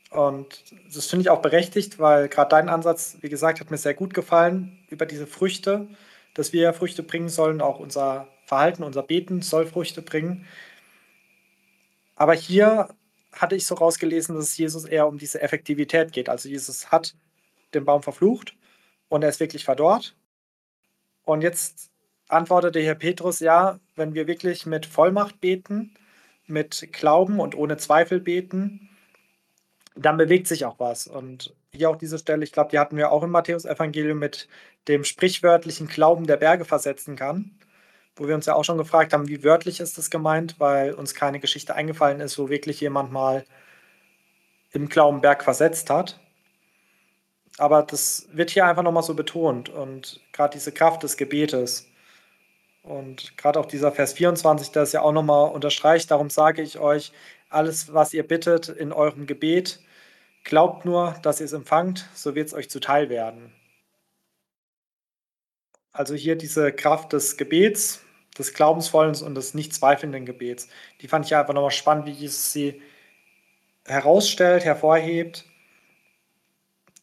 Und das finde ich auch berechtigt, weil gerade dein Ansatz, wie gesagt, hat mir sehr gut gefallen über diese Früchte, dass wir Früchte bringen sollen, auch unser Verhalten, unser Beten soll Früchte bringen. Aber hier hatte ich so rausgelesen, dass es Jesus eher um diese Effektivität geht. Also Jesus hat den Baum verflucht und er ist wirklich verdorrt. Und jetzt antwortete Herr Petrus, ja, wenn wir wirklich mit Vollmacht beten, mit Glauben und ohne Zweifel beten, dann bewegt sich auch was. Und hier auch diese Stelle, ich glaube, die hatten wir auch im Matthäus-Evangelium mit dem sprichwörtlichen Glauben der Berge versetzen kann, wo wir uns ja auch schon gefragt haben, wie wörtlich ist das gemeint, weil uns keine Geschichte eingefallen ist, wo wirklich jemand mal im Glaubenberg versetzt hat. Aber das wird hier einfach nochmal so betont und gerade diese Kraft des Gebetes. Und gerade auch dieser Vers 24, der es ja auch nochmal unterstreicht, darum sage ich euch, alles, was ihr bittet in eurem Gebet, glaubt nur, dass ihr es empfangt, so wird es euch zuteil werden. Also hier diese Kraft des Gebets, des Glaubensvollen und des nicht zweifelnden Gebets. Die fand ich einfach nochmal spannend, wie Jesus sie herausstellt, hervorhebt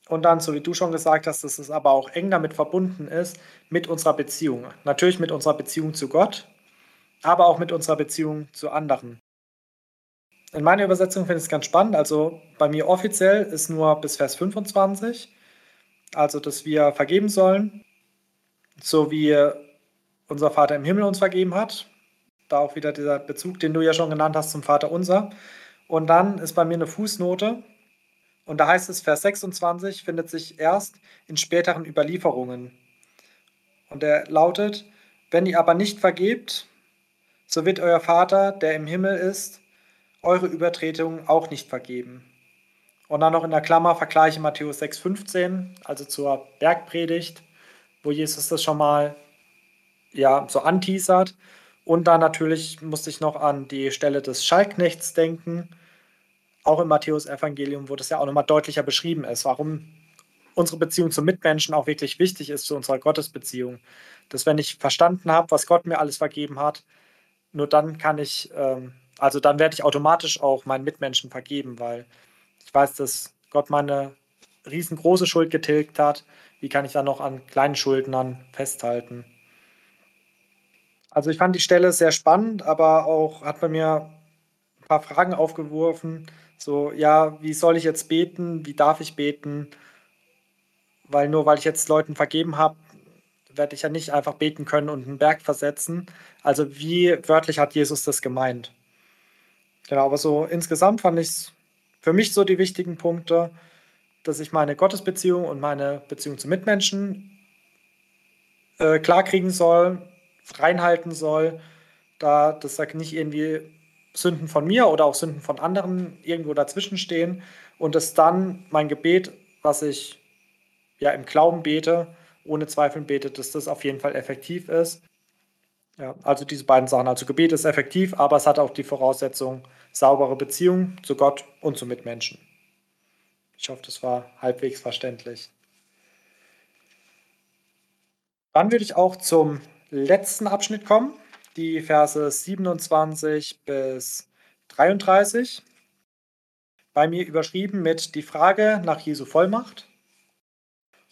und dann, so wie du schon gesagt hast, dass es aber auch eng damit verbunden ist, mit unserer Beziehung. Natürlich mit unserer Beziehung zu Gott, aber auch mit unserer Beziehung zu anderen. In meiner Übersetzung finde ich es ganz spannend. Also bei mir offiziell ist nur bis Vers 25, also dass wir vergeben sollen, so wie unser Vater im Himmel uns vergeben hat. Da auch wieder dieser Bezug, den du ja schon genannt hast zum Vater unser. Und dann ist bei mir eine Fußnote, und da heißt es, Vers 26 findet sich erst in späteren Überlieferungen. Und er lautet, wenn ihr aber nicht vergebt, so wird euer Vater, der im Himmel ist, eure Übertretungen auch nicht vergeben. Und dann noch in der Klammer vergleiche Matthäus 6,15, also zur Bergpredigt, wo Jesus das schon mal ja, so anteasert. Und dann natürlich musste ich noch an die Stelle des Schallknechts denken, auch im Matthäus-Evangelium, wo das ja auch nochmal deutlicher beschrieben ist, warum unsere Beziehung zum Mitmenschen auch wirklich wichtig ist zu unserer Gottesbeziehung. Dass wenn ich verstanden habe, was Gott mir alles vergeben hat, nur dann kann ich, ähm, also dann werde ich automatisch auch meinen Mitmenschen vergeben, weil ich weiß, dass Gott meine riesengroße Schuld getilgt hat. Wie kann ich dann noch an kleinen Schulden dann festhalten? Also ich fand die Stelle sehr spannend, aber auch hat bei mir ein paar Fragen aufgeworfen, so, ja, wie soll ich jetzt beten? Wie darf ich beten? Weil nur weil ich jetzt Leuten vergeben habe, werde ich ja nicht einfach beten können und einen Berg versetzen. Also wie wörtlich hat Jesus das gemeint? Genau, aber so insgesamt fand ich es für mich so die wichtigen Punkte. Dass ich meine Gottesbeziehung und meine Beziehung zu Mitmenschen äh, klarkriegen soll, reinhalten soll, da das sagt nicht irgendwie Sünden von mir oder auch Sünden von anderen irgendwo dazwischen stehen und dass dann mein Gebet, was ich ja im Glauben bete, ohne Zweifeln bete, dass das auf jeden Fall effektiv ist. Ja, also diese beiden Sachen. Also Gebet ist effektiv, aber es hat auch die Voraussetzung saubere Beziehung zu Gott und zu Mitmenschen. Ich hoffe, das war halbwegs verständlich. Dann würde ich auch zum letzten Abschnitt kommen, die Verse 27 bis 33. Bei mir überschrieben mit die Frage nach Jesu Vollmacht.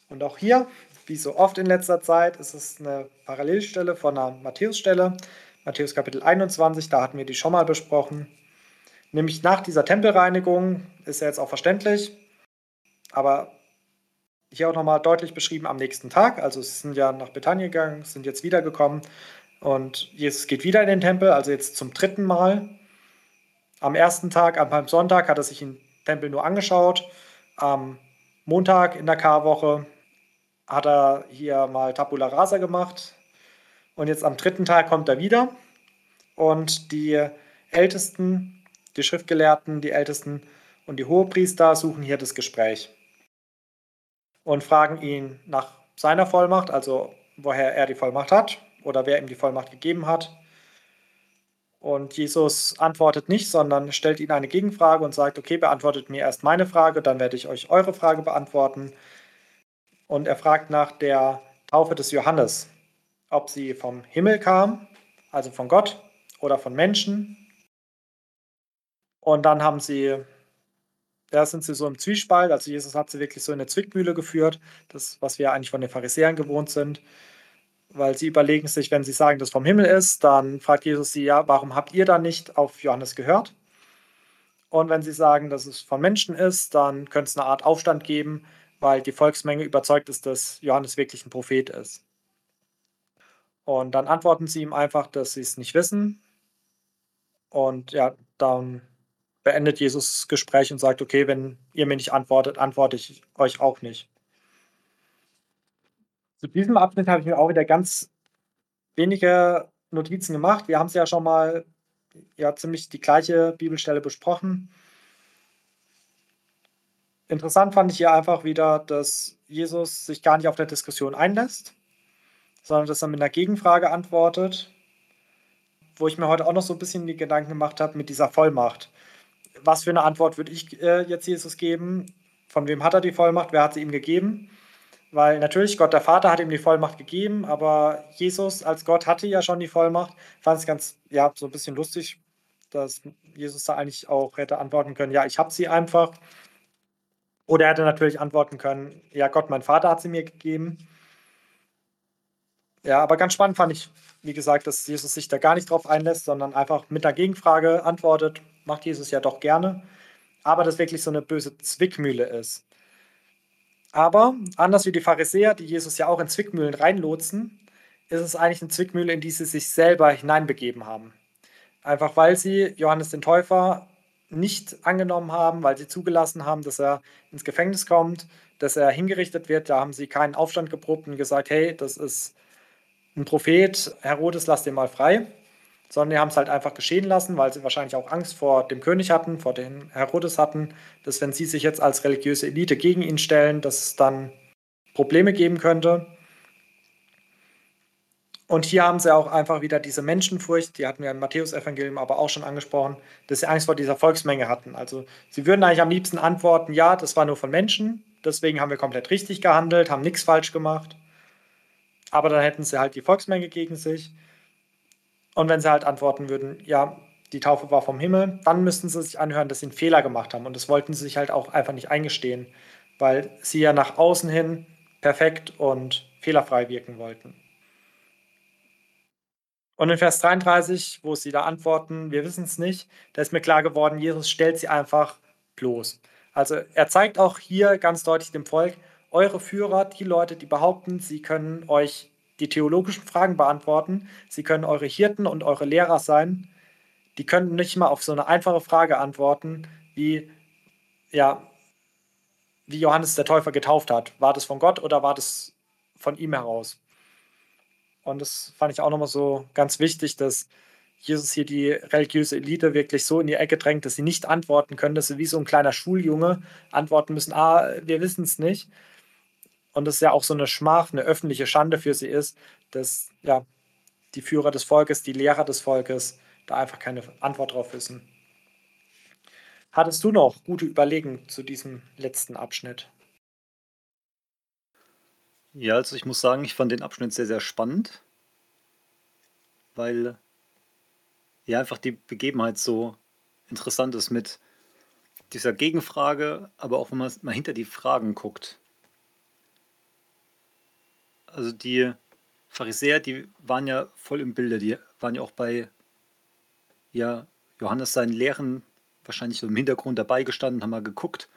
Und auch hier, wie so oft in letzter Zeit, ist es eine Parallelstelle von einer Matthäusstelle. Matthäus Kapitel 21, da hatten wir die schon mal besprochen. Nämlich nach dieser Tempelreinigung, ist ja jetzt auch verständlich, aber hier auch nochmal deutlich beschrieben am nächsten Tag. Also sie sind ja nach Bethanien gegangen, sind jetzt wiedergekommen und Jesus geht wieder in den Tempel, also jetzt zum dritten Mal. Am ersten Tag, am Palmsonntag, hat er sich den Tempel nur angeschaut. Am Montag in der Karwoche hat er hier mal Tabula Rasa gemacht. Und jetzt am dritten Tag kommt er wieder. Und die Ältesten, die Schriftgelehrten, die Ältesten und die Hohepriester suchen hier das Gespräch und fragen ihn nach seiner Vollmacht, also woher er die Vollmacht hat oder wer ihm die Vollmacht gegeben hat. Und Jesus antwortet nicht, sondern stellt ihnen eine Gegenfrage und sagt, okay, beantwortet mir erst meine Frage, dann werde ich euch eure Frage beantworten. Und er fragt nach der Taufe des Johannes, ob sie vom Himmel kam, also von Gott oder von Menschen. Und dann haben sie da sind sie so im Zwiespalt. Also Jesus hat sie wirklich so in eine Zwickmühle geführt, das, was wir eigentlich von den Pharisäern gewohnt sind. Weil sie überlegen sich, wenn sie sagen, dass vom Himmel ist, dann fragt Jesus sie, ja, warum habt ihr dann nicht auf Johannes gehört? Und wenn sie sagen, dass es von Menschen ist, dann könnte es eine Art Aufstand geben, weil die Volksmenge überzeugt ist, dass Johannes wirklich ein Prophet ist. Und dann antworten sie ihm einfach, dass sie es nicht wissen. Und ja, dann beendet Jesus das Gespräch und sagt, okay, wenn ihr mir nicht antwortet, antworte ich euch auch nicht. Zu diesem Abschnitt habe ich mir auch wieder ganz wenige Notizen gemacht. Wir haben es ja schon mal ja, ziemlich die gleiche Bibelstelle besprochen. Interessant fand ich hier einfach wieder, dass Jesus sich gar nicht auf der Diskussion einlässt, sondern dass er mit einer Gegenfrage antwortet, wo ich mir heute auch noch so ein bisschen die Gedanken gemacht habe mit dieser Vollmacht was für eine Antwort würde ich äh, jetzt Jesus geben? Von wem hat er die Vollmacht? Wer hat sie ihm gegeben? Weil natürlich, Gott der Vater hat ihm die Vollmacht gegeben, aber Jesus als Gott hatte ja schon die Vollmacht. Fand es ganz, ja, so ein bisschen lustig, dass Jesus da eigentlich auch hätte antworten können, ja, ich habe sie einfach. Oder er hätte natürlich antworten können, ja, Gott, mein Vater hat sie mir gegeben. Ja, aber ganz spannend fand ich, wie gesagt, dass Jesus sich da gar nicht drauf einlässt, sondern einfach mit der Gegenfrage antwortet, macht Jesus ja doch gerne, aber das wirklich so eine böse Zwickmühle ist. Aber anders wie die Pharisäer, die Jesus ja auch in Zwickmühlen reinlotsen, ist es eigentlich eine Zwickmühle, in die sie sich selber hineinbegeben haben. Einfach weil sie Johannes den Täufer nicht angenommen haben, weil sie zugelassen haben, dass er ins Gefängnis kommt, dass er hingerichtet wird. Da haben sie keinen Aufstand geprobt und gesagt, hey, das ist ein Prophet, Herodes, lass den mal frei sondern die haben es halt einfach geschehen lassen, weil sie wahrscheinlich auch Angst vor dem König hatten, vor dem Herodes hatten, dass wenn sie sich jetzt als religiöse Elite gegen ihn stellen, dass es dann Probleme geben könnte. Und hier haben sie auch einfach wieder diese Menschenfurcht, die hatten wir im Matthäus-Evangelium aber auch schon angesprochen, dass sie Angst vor dieser Volksmenge hatten. Also sie würden eigentlich am liebsten antworten, ja, das war nur von Menschen, deswegen haben wir komplett richtig gehandelt, haben nichts falsch gemacht. Aber dann hätten sie halt die Volksmenge gegen sich. Und wenn sie halt antworten würden, ja, die Taufe war vom Himmel, dann müssten sie sich anhören, dass sie einen Fehler gemacht haben. Und das wollten sie sich halt auch einfach nicht eingestehen, weil sie ja nach außen hin perfekt und fehlerfrei wirken wollten. Und in Vers 33, wo sie da antworten, wir wissen es nicht, da ist mir klar geworden, Jesus stellt sie einfach bloß. Also er zeigt auch hier ganz deutlich dem Volk, eure Führer, die Leute, die behaupten, sie können euch die theologischen Fragen beantworten. Sie können eure Hirten und eure Lehrer sein. Die können nicht mal auf so eine einfache Frage antworten, wie, ja, wie Johannes der Täufer getauft hat. War das von Gott oder war das von ihm heraus? Und das fand ich auch nochmal so ganz wichtig, dass Jesus hier die religiöse Elite wirklich so in die Ecke drängt, dass sie nicht antworten können, dass sie wie so ein kleiner Schuljunge antworten müssen, ah, wir wissen es nicht. Und ist ja auch so eine Schmach, eine öffentliche Schande für sie ist, dass ja die Führer des Volkes, die Lehrer des Volkes da einfach keine Antwort drauf wissen. Hattest du noch gute Überlegungen zu diesem letzten Abschnitt? Ja, also ich muss sagen, ich fand den Abschnitt sehr, sehr spannend, weil ja einfach die Begebenheit so interessant ist mit dieser Gegenfrage, aber auch wenn man mal hinter die Fragen guckt. Also die Pharisäer, die waren ja voll im Bilde, die waren ja auch bei ja, Johannes seinen Lehren wahrscheinlich so im Hintergrund dabei gestanden, haben mal geguckt,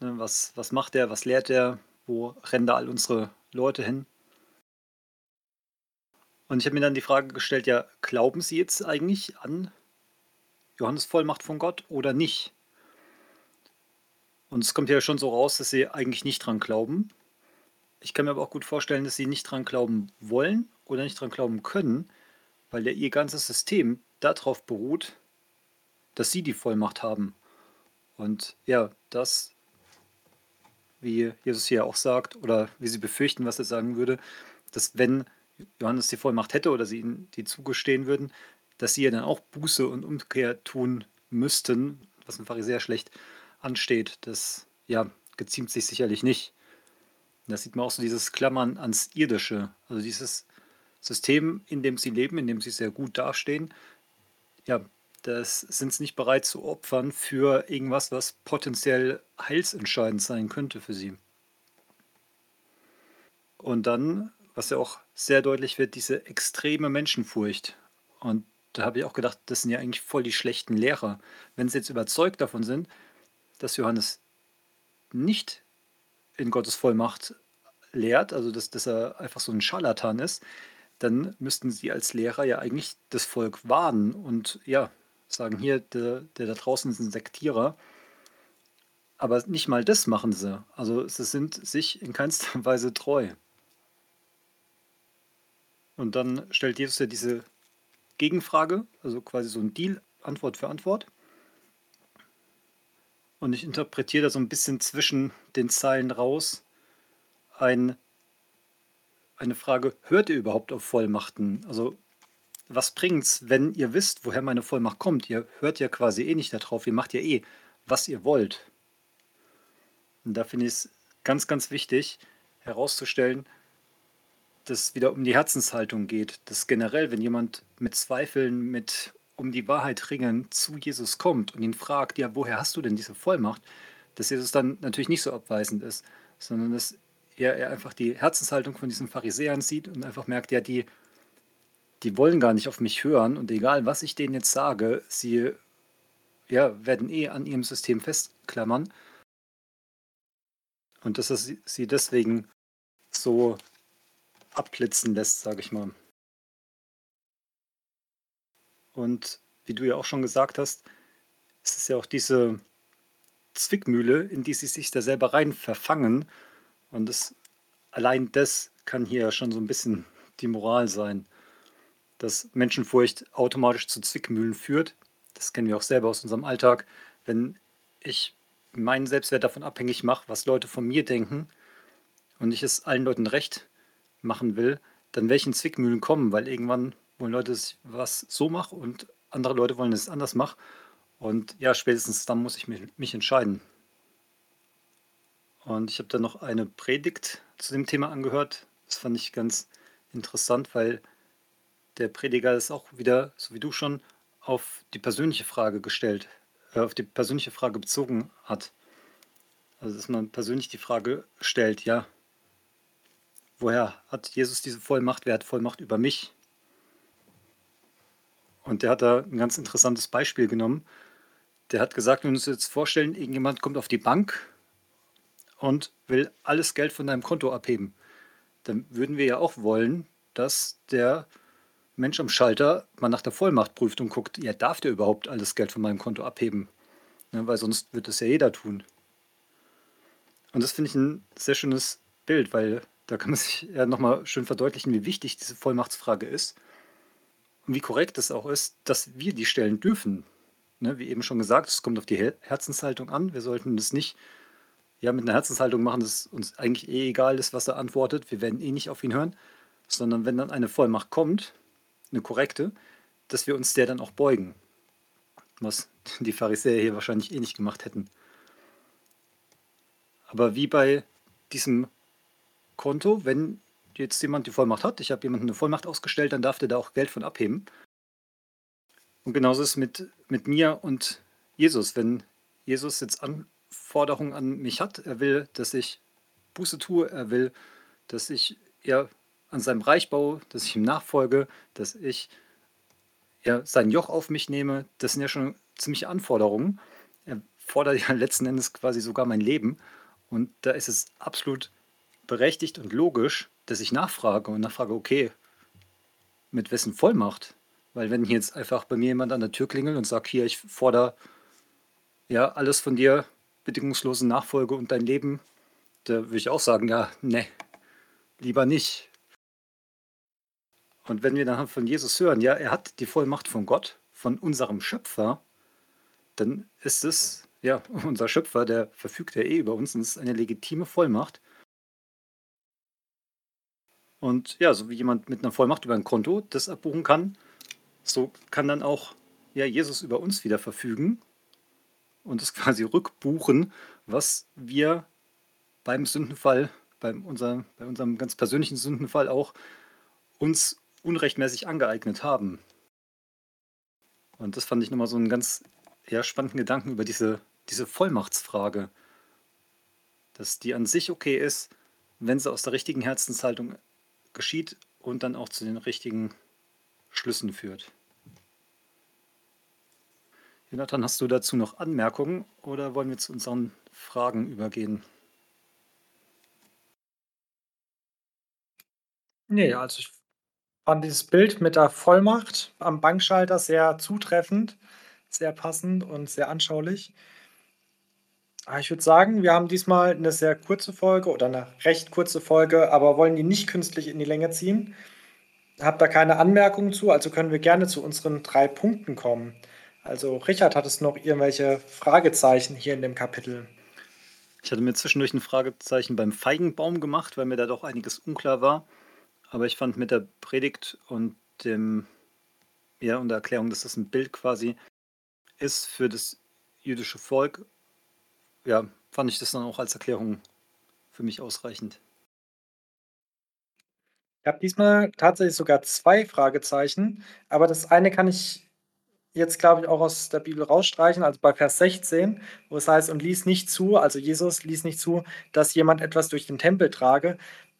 ne, was, was macht er, was lehrt er, wo rennen da all unsere Leute hin. Und ich habe mir dann die Frage gestellt, ja, glauben Sie jetzt eigentlich an Johannes Vollmacht von Gott oder nicht? Und es kommt ja schon so raus, dass sie eigentlich nicht dran glauben. Ich kann mir aber auch gut vorstellen, dass sie nicht dran glauben wollen oder nicht dran glauben können, weil ja ihr ganzes System darauf beruht, dass sie die Vollmacht haben. Und ja, das, wie Jesus hier auch sagt, oder wie sie befürchten, was er sagen würde, dass wenn Johannes die Vollmacht hätte oder sie ihnen die zugestehen würden, dass sie ja dann auch Buße und Umkehr tun müssten, was ein Pharisäer schlecht ansteht. Das ja, geziemt sich sicherlich nicht. Da sieht man auch so dieses Klammern ans Irdische, also dieses System, in dem sie leben, in dem sie sehr gut dastehen. Ja, das sind sie nicht bereit zu opfern für irgendwas, was potenziell heilsentscheidend sein könnte für sie. Und dann, was ja auch sehr deutlich wird, diese extreme Menschenfurcht. Und da habe ich auch gedacht, das sind ja eigentlich voll die schlechten Lehrer. Wenn sie jetzt überzeugt davon sind, dass Johannes nicht in Gottes Vollmacht lehrt, also dass, dass er einfach so ein Scharlatan ist, dann müssten sie als Lehrer ja eigentlich das Volk warnen und ja, sagen hier, der, der da draußen ist ein Sektierer. Aber nicht mal das machen sie. Also sie sind sich in keinster Weise treu. Und dann stellt Jesus ja diese Gegenfrage, also quasi so ein Deal, Antwort für Antwort. Und ich interpretiere da so ein bisschen zwischen den Zeilen raus ein, eine Frage, hört ihr überhaupt auf Vollmachten? Also was bringt's, wenn ihr wisst, woher meine Vollmacht kommt? Ihr hört ja quasi eh nicht darauf, ihr macht ja eh, was ihr wollt. Und da finde ich es ganz, ganz wichtig herauszustellen, dass es wieder um die Herzenshaltung geht. Dass generell, wenn jemand mit Zweifeln, mit um die Wahrheit ringen zu Jesus kommt und ihn fragt, ja, woher hast du denn diese Vollmacht? Dass Jesus dann natürlich nicht so abweisend ist, sondern dass er, er einfach die Herzenshaltung von diesen Pharisäern sieht und einfach merkt, ja, die die wollen gar nicht auf mich hören und egal, was ich denen jetzt sage, sie ja, werden eh an ihrem System festklammern. Und dass es sie deswegen so abblitzen lässt, sage ich mal. Und wie du ja auch schon gesagt hast, es ist ja auch diese Zwickmühle, in die sie sich da selber rein verfangen. Und das, allein das kann hier schon so ein bisschen die Moral sein dass Menschenfurcht automatisch zu Zwickmühlen führt. Das kennen wir auch selber aus unserem Alltag. Wenn ich meinen Selbstwert davon abhängig mache, was Leute von mir denken und ich es allen Leuten recht machen will, dann welchen Zwickmühlen kommen, weil irgendwann wollen Leute was so machen und andere Leute wollen es anders machen. Und ja, spätestens dann muss ich mich, mich entscheiden. Und ich habe dann noch eine Predigt zu dem Thema angehört. Das fand ich ganz interessant, weil der Prediger ist auch wieder, so wie du schon, auf die persönliche Frage gestellt, äh, auf die persönliche Frage bezogen hat. Also dass man persönlich die Frage stellt, ja, woher hat Jesus diese Vollmacht? Wer hat Vollmacht über mich? Und der hat da ein ganz interessantes Beispiel genommen. Der hat gesagt, wenn wir uns jetzt vorstellen, irgendjemand kommt auf die Bank und will alles Geld von deinem Konto abheben, dann würden wir ja auch wollen, dass der Mensch am Schalter mal nach der Vollmacht prüft und guckt, ja, darf der überhaupt alles Geld von meinem Konto abheben? Ne, weil sonst wird das ja jeder tun. Und das finde ich ein sehr schönes Bild, weil da kann man sich ja nochmal schön verdeutlichen, wie wichtig diese Vollmachtsfrage ist und wie korrekt es auch ist, dass wir die stellen dürfen. Ne, wie eben schon gesagt, es kommt auf die Herzenshaltung an. Wir sollten das nicht ja, mit einer Herzenshaltung machen, dass uns eigentlich eh egal ist, was er antwortet. Wir werden eh nicht auf ihn hören, sondern wenn dann eine Vollmacht kommt, eine korrekte, dass wir uns der dann auch beugen. Was die Pharisäer hier wahrscheinlich eh nicht gemacht hätten. Aber wie bei diesem Konto, wenn jetzt jemand die Vollmacht hat, ich habe jemandem eine Vollmacht ausgestellt, dann darf der da auch Geld von abheben. Und genauso ist es mit, mit mir und Jesus. Wenn Jesus jetzt Anforderungen an mich hat, er will, dass ich Buße tue, er will, dass ich ja an seinem Reich baue, dass ich ihm nachfolge, dass ich ja sein Joch auf mich nehme, das sind ja schon ziemliche Anforderungen. Er fordert ja letzten Endes quasi sogar mein Leben. Und da ist es absolut berechtigt und logisch, dass ich nachfrage und nachfrage, okay, mit wessen Vollmacht? Weil wenn jetzt einfach bei mir jemand an der Tür klingelt und sagt, hier, ich fordere ja alles von dir, bedingungslose Nachfolge und dein Leben, da würde ich auch sagen, ja, ne, lieber nicht. Und wenn wir dann von Jesus hören, ja, er hat die Vollmacht von Gott, von unserem Schöpfer, dann ist es, ja, unser Schöpfer, der verfügt ja eh über uns und es ist eine legitime Vollmacht. Und ja, so wie jemand mit einer Vollmacht über ein Konto das abbuchen kann, so kann dann auch ja, Jesus über uns wieder verfügen und es quasi rückbuchen, was wir beim Sündenfall, beim unser, bei unserem ganz persönlichen Sündenfall auch uns unrechtmäßig angeeignet haben. Und das fand ich nochmal so einen ganz ja, spannenden Gedanken über diese, diese Vollmachtsfrage. Dass die an sich okay ist, wenn sie aus der richtigen Herzenshaltung geschieht und dann auch zu den richtigen Schlüssen führt. Jonathan, hast du dazu noch Anmerkungen oder wollen wir zu unseren Fragen übergehen? Nee, also ich fand dieses Bild mit der Vollmacht am Bankschalter sehr zutreffend, sehr passend und sehr anschaulich. Ah, ich würde sagen, wir haben diesmal eine sehr kurze Folge oder eine recht kurze Folge, aber wollen die nicht künstlich in die Länge ziehen. Habt da keine Anmerkungen zu, also können wir gerne zu unseren drei Punkten kommen. Also Richard, hattest noch irgendwelche Fragezeichen hier in dem Kapitel? Ich hatte mir zwischendurch ein Fragezeichen beim Feigenbaum gemacht, weil mir da doch einiges unklar war. Aber ich fand mit der Predigt und dem ja und der Erklärung, dass das ein Bild quasi ist für das jüdische Volk ja, fand ich das dann auch als Erklärung für mich ausreichend. Ich habe diesmal tatsächlich sogar zwei Fragezeichen, aber das eine kann ich jetzt, glaube ich, auch aus der Bibel rausstreichen, also bei Vers 16, wo es heißt, und ließ nicht zu, also Jesus ließ nicht zu, dass jemand etwas durch den Tempel trage.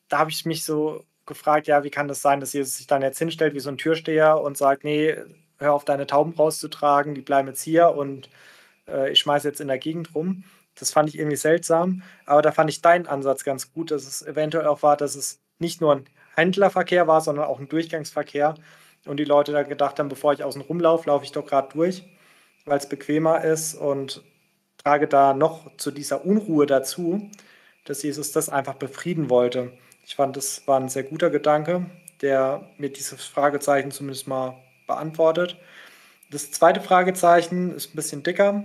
Da habe ich mich so gefragt, ja, wie kann das sein, dass Jesus sich dann jetzt hinstellt wie so ein Türsteher und sagt, nee, hör auf deine Tauben rauszutragen, die bleiben jetzt hier und äh, ich schmeiße jetzt in der Gegend rum. Das fand ich irgendwie seltsam, aber da fand ich deinen Ansatz ganz gut, dass es eventuell auch war, dass es nicht nur ein Händlerverkehr war, sondern auch ein Durchgangsverkehr und die Leute da gedacht haben, bevor ich außen rumlaufe, laufe ich doch gerade durch, weil es bequemer ist und trage da noch zu dieser Unruhe dazu, dass Jesus das einfach befrieden wollte. Ich fand, das war ein sehr guter Gedanke, der mir dieses Fragezeichen zumindest mal beantwortet. Das zweite Fragezeichen ist ein bisschen dicker.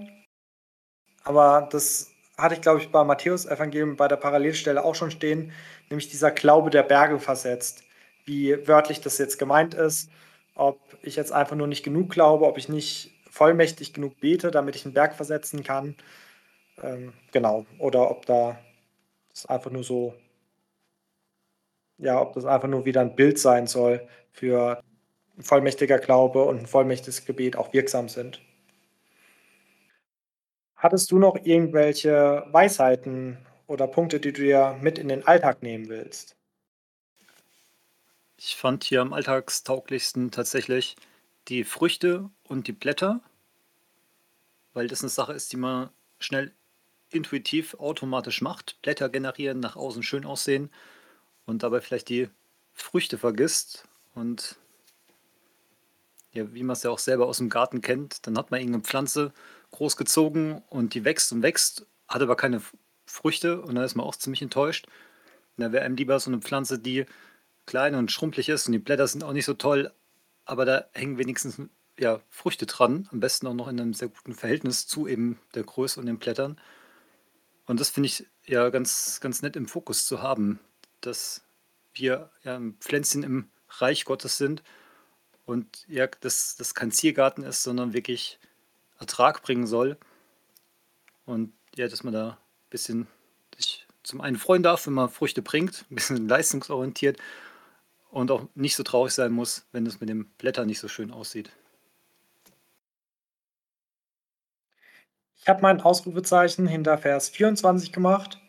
Aber das hatte ich, glaube ich, bei Matthäus Evangelium bei der Parallelstelle auch schon stehen, nämlich dieser Glaube der Berge versetzt. Wie wörtlich das jetzt gemeint ist, ob ich jetzt einfach nur nicht genug glaube, ob ich nicht vollmächtig genug bete, damit ich einen Berg versetzen kann. Ähm, genau. Oder ob da das einfach nur so, ja, ob das einfach nur wieder ein Bild sein soll für ein vollmächtiger Glaube und ein vollmächtiges Gebet auch wirksam sind. Hattest du noch irgendwelche Weisheiten oder Punkte, die du dir mit in den Alltag nehmen willst? Ich fand hier am alltagstauglichsten tatsächlich die Früchte und die Blätter, weil das eine Sache ist, die man schnell intuitiv automatisch macht. Blätter generieren, nach außen schön aussehen und dabei vielleicht die Früchte vergisst. Und ja, wie man es ja auch selber aus dem Garten kennt, dann hat man irgendeine Pflanze großgezogen und die wächst und wächst, hat aber keine Früchte und da ist man auch ziemlich enttäuscht. Da wäre einem lieber so eine Pflanze, die klein und schrumpelig ist und die Blätter sind auch nicht so toll, aber da hängen wenigstens ja, Früchte dran, am besten auch noch in einem sehr guten Verhältnis zu eben der Größe und den Blättern. Und das finde ich ja ganz, ganz nett im Fokus zu haben, dass wir ja ein Pflänzchen im Reich Gottes sind und ja, dass das kein Ziergarten ist, sondern wirklich Ertrag bringen soll. Und ja, dass man da ein bisschen sich zum einen freuen darf, wenn man Früchte bringt, ein bisschen leistungsorientiert und auch nicht so traurig sein muss, wenn es mit den Blättern nicht so schön aussieht. Ich habe mein Ausrufezeichen hinter Vers 24 gemacht.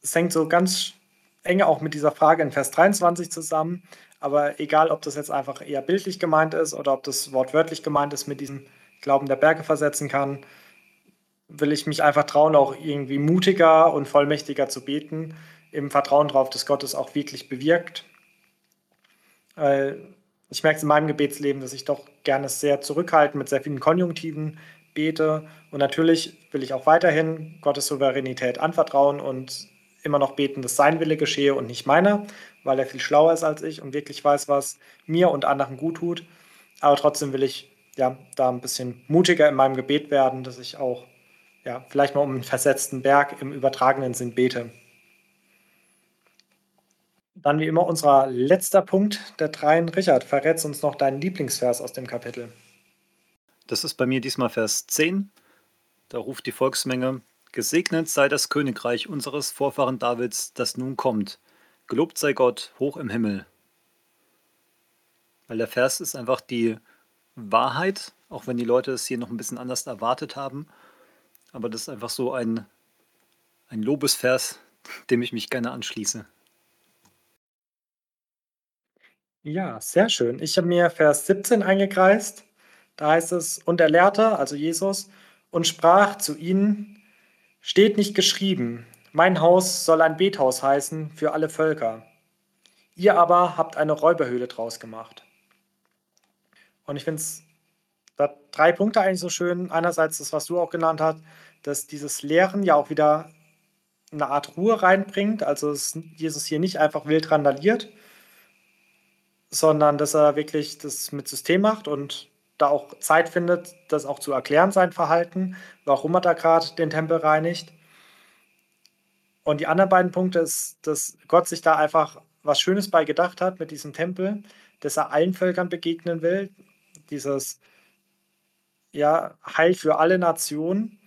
Es hängt so ganz eng auch mit dieser Frage in Vers 23 zusammen. Aber egal, ob das jetzt einfach eher bildlich gemeint ist oder ob das wortwörtlich gemeint ist mit diesem Glauben der Berge versetzen kann, will ich mich einfach trauen, auch irgendwie mutiger und vollmächtiger zu beten, im Vertrauen darauf, dass Gott es auch wirklich bewirkt. Ich merke es in meinem Gebetsleben, dass ich doch gerne sehr zurückhaltend mit sehr vielen Konjunktiven bete. Und natürlich will ich auch weiterhin Gottes Souveränität anvertrauen und immer noch beten, dass sein Wille geschehe und nicht meiner, weil er viel schlauer ist als ich und wirklich weiß, was mir und anderen gut tut. Aber trotzdem will ich ja da ein bisschen mutiger in meinem Gebet werden, dass ich auch ja vielleicht mal um einen versetzten Berg im übertragenen Sinn bete. Dann wie immer unser letzter Punkt der dreien. Richard, verrätst uns noch deinen Lieblingsvers aus dem Kapitel. Das ist bei mir diesmal Vers 10. Da ruft die Volksmenge, Gesegnet sei das Königreich unseres Vorfahren Davids, das nun kommt. Gelobt sei Gott hoch im Himmel. Weil der Vers ist einfach die Wahrheit, auch wenn die Leute es hier noch ein bisschen anders erwartet haben. Aber das ist einfach so ein, ein Lobesvers, dem ich mich gerne anschließe. Ja, sehr schön. Ich habe mir Vers 17 eingekreist. Da heißt es, und er lehrte, also Jesus, und sprach zu ihnen, steht nicht geschrieben, mein Haus soll ein Bethaus heißen für alle Völker. Ihr aber habt eine Räuberhöhle draus gemacht. Und ich finde es da drei Punkte eigentlich so schön. Einerseits das, was du auch genannt hast, dass dieses Lehren ja auch wieder eine Art Ruhe reinbringt. Also dass Jesus hier nicht einfach wild randaliert, sondern dass er wirklich das mit System macht und da auch Zeit findet, das auch zu erklären, sein Verhalten, warum er da gerade den Tempel reinigt. Und die anderen beiden Punkte ist, dass Gott sich da einfach was Schönes bei gedacht hat mit diesem Tempel, dass er allen Völkern begegnen will. Dieses ja, Heil für alle Nationen,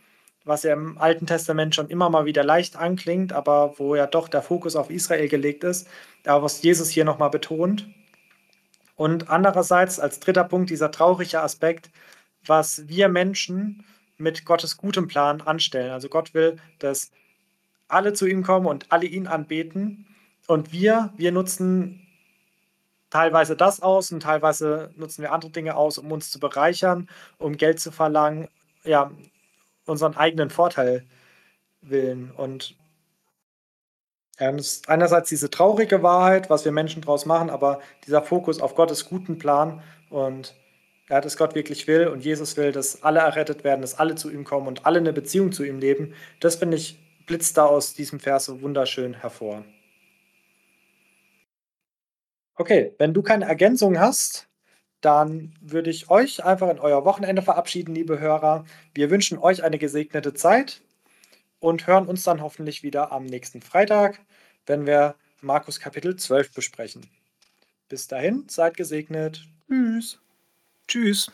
was ja im Alten Testament schon immer mal wieder leicht anklingt, aber wo ja doch der Fokus auf Israel gelegt ist, aber was Jesus hier nochmal betont. Und andererseits als dritter Punkt dieser traurige Aspekt, was wir Menschen mit Gottes gutem Plan anstellen. Also Gott will, dass alle zu ihm kommen und alle ihn anbeten. Und wir, wir nutzen teilweise das aus und teilweise nutzen wir andere Dinge aus, um uns zu bereichern, um Geld zu verlangen, ja, unseren eigenen Vorteil willen. Und ja, das ist einerseits diese traurige Wahrheit, was wir Menschen draus machen, aber dieser Fokus auf Gottes guten Plan und ja, dass Gott wirklich will und Jesus will, dass alle errettet werden, dass alle zu ihm kommen und alle eine Beziehung zu ihm leben, das finde ich, blitzt da aus diesem Vers so wunderschön hervor. Okay, wenn du keine Ergänzung hast, dann würde ich euch einfach in euer Wochenende verabschieden, liebe Hörer. Wir wünschen euch eine gesegnete Zeit und hören uns dann hoffentlich wieder am nächsten Freitag, wenn wir Markus Kapitel 12 besprechen. Bis dahin, seid gesegnet. Tschüss. Tschüss.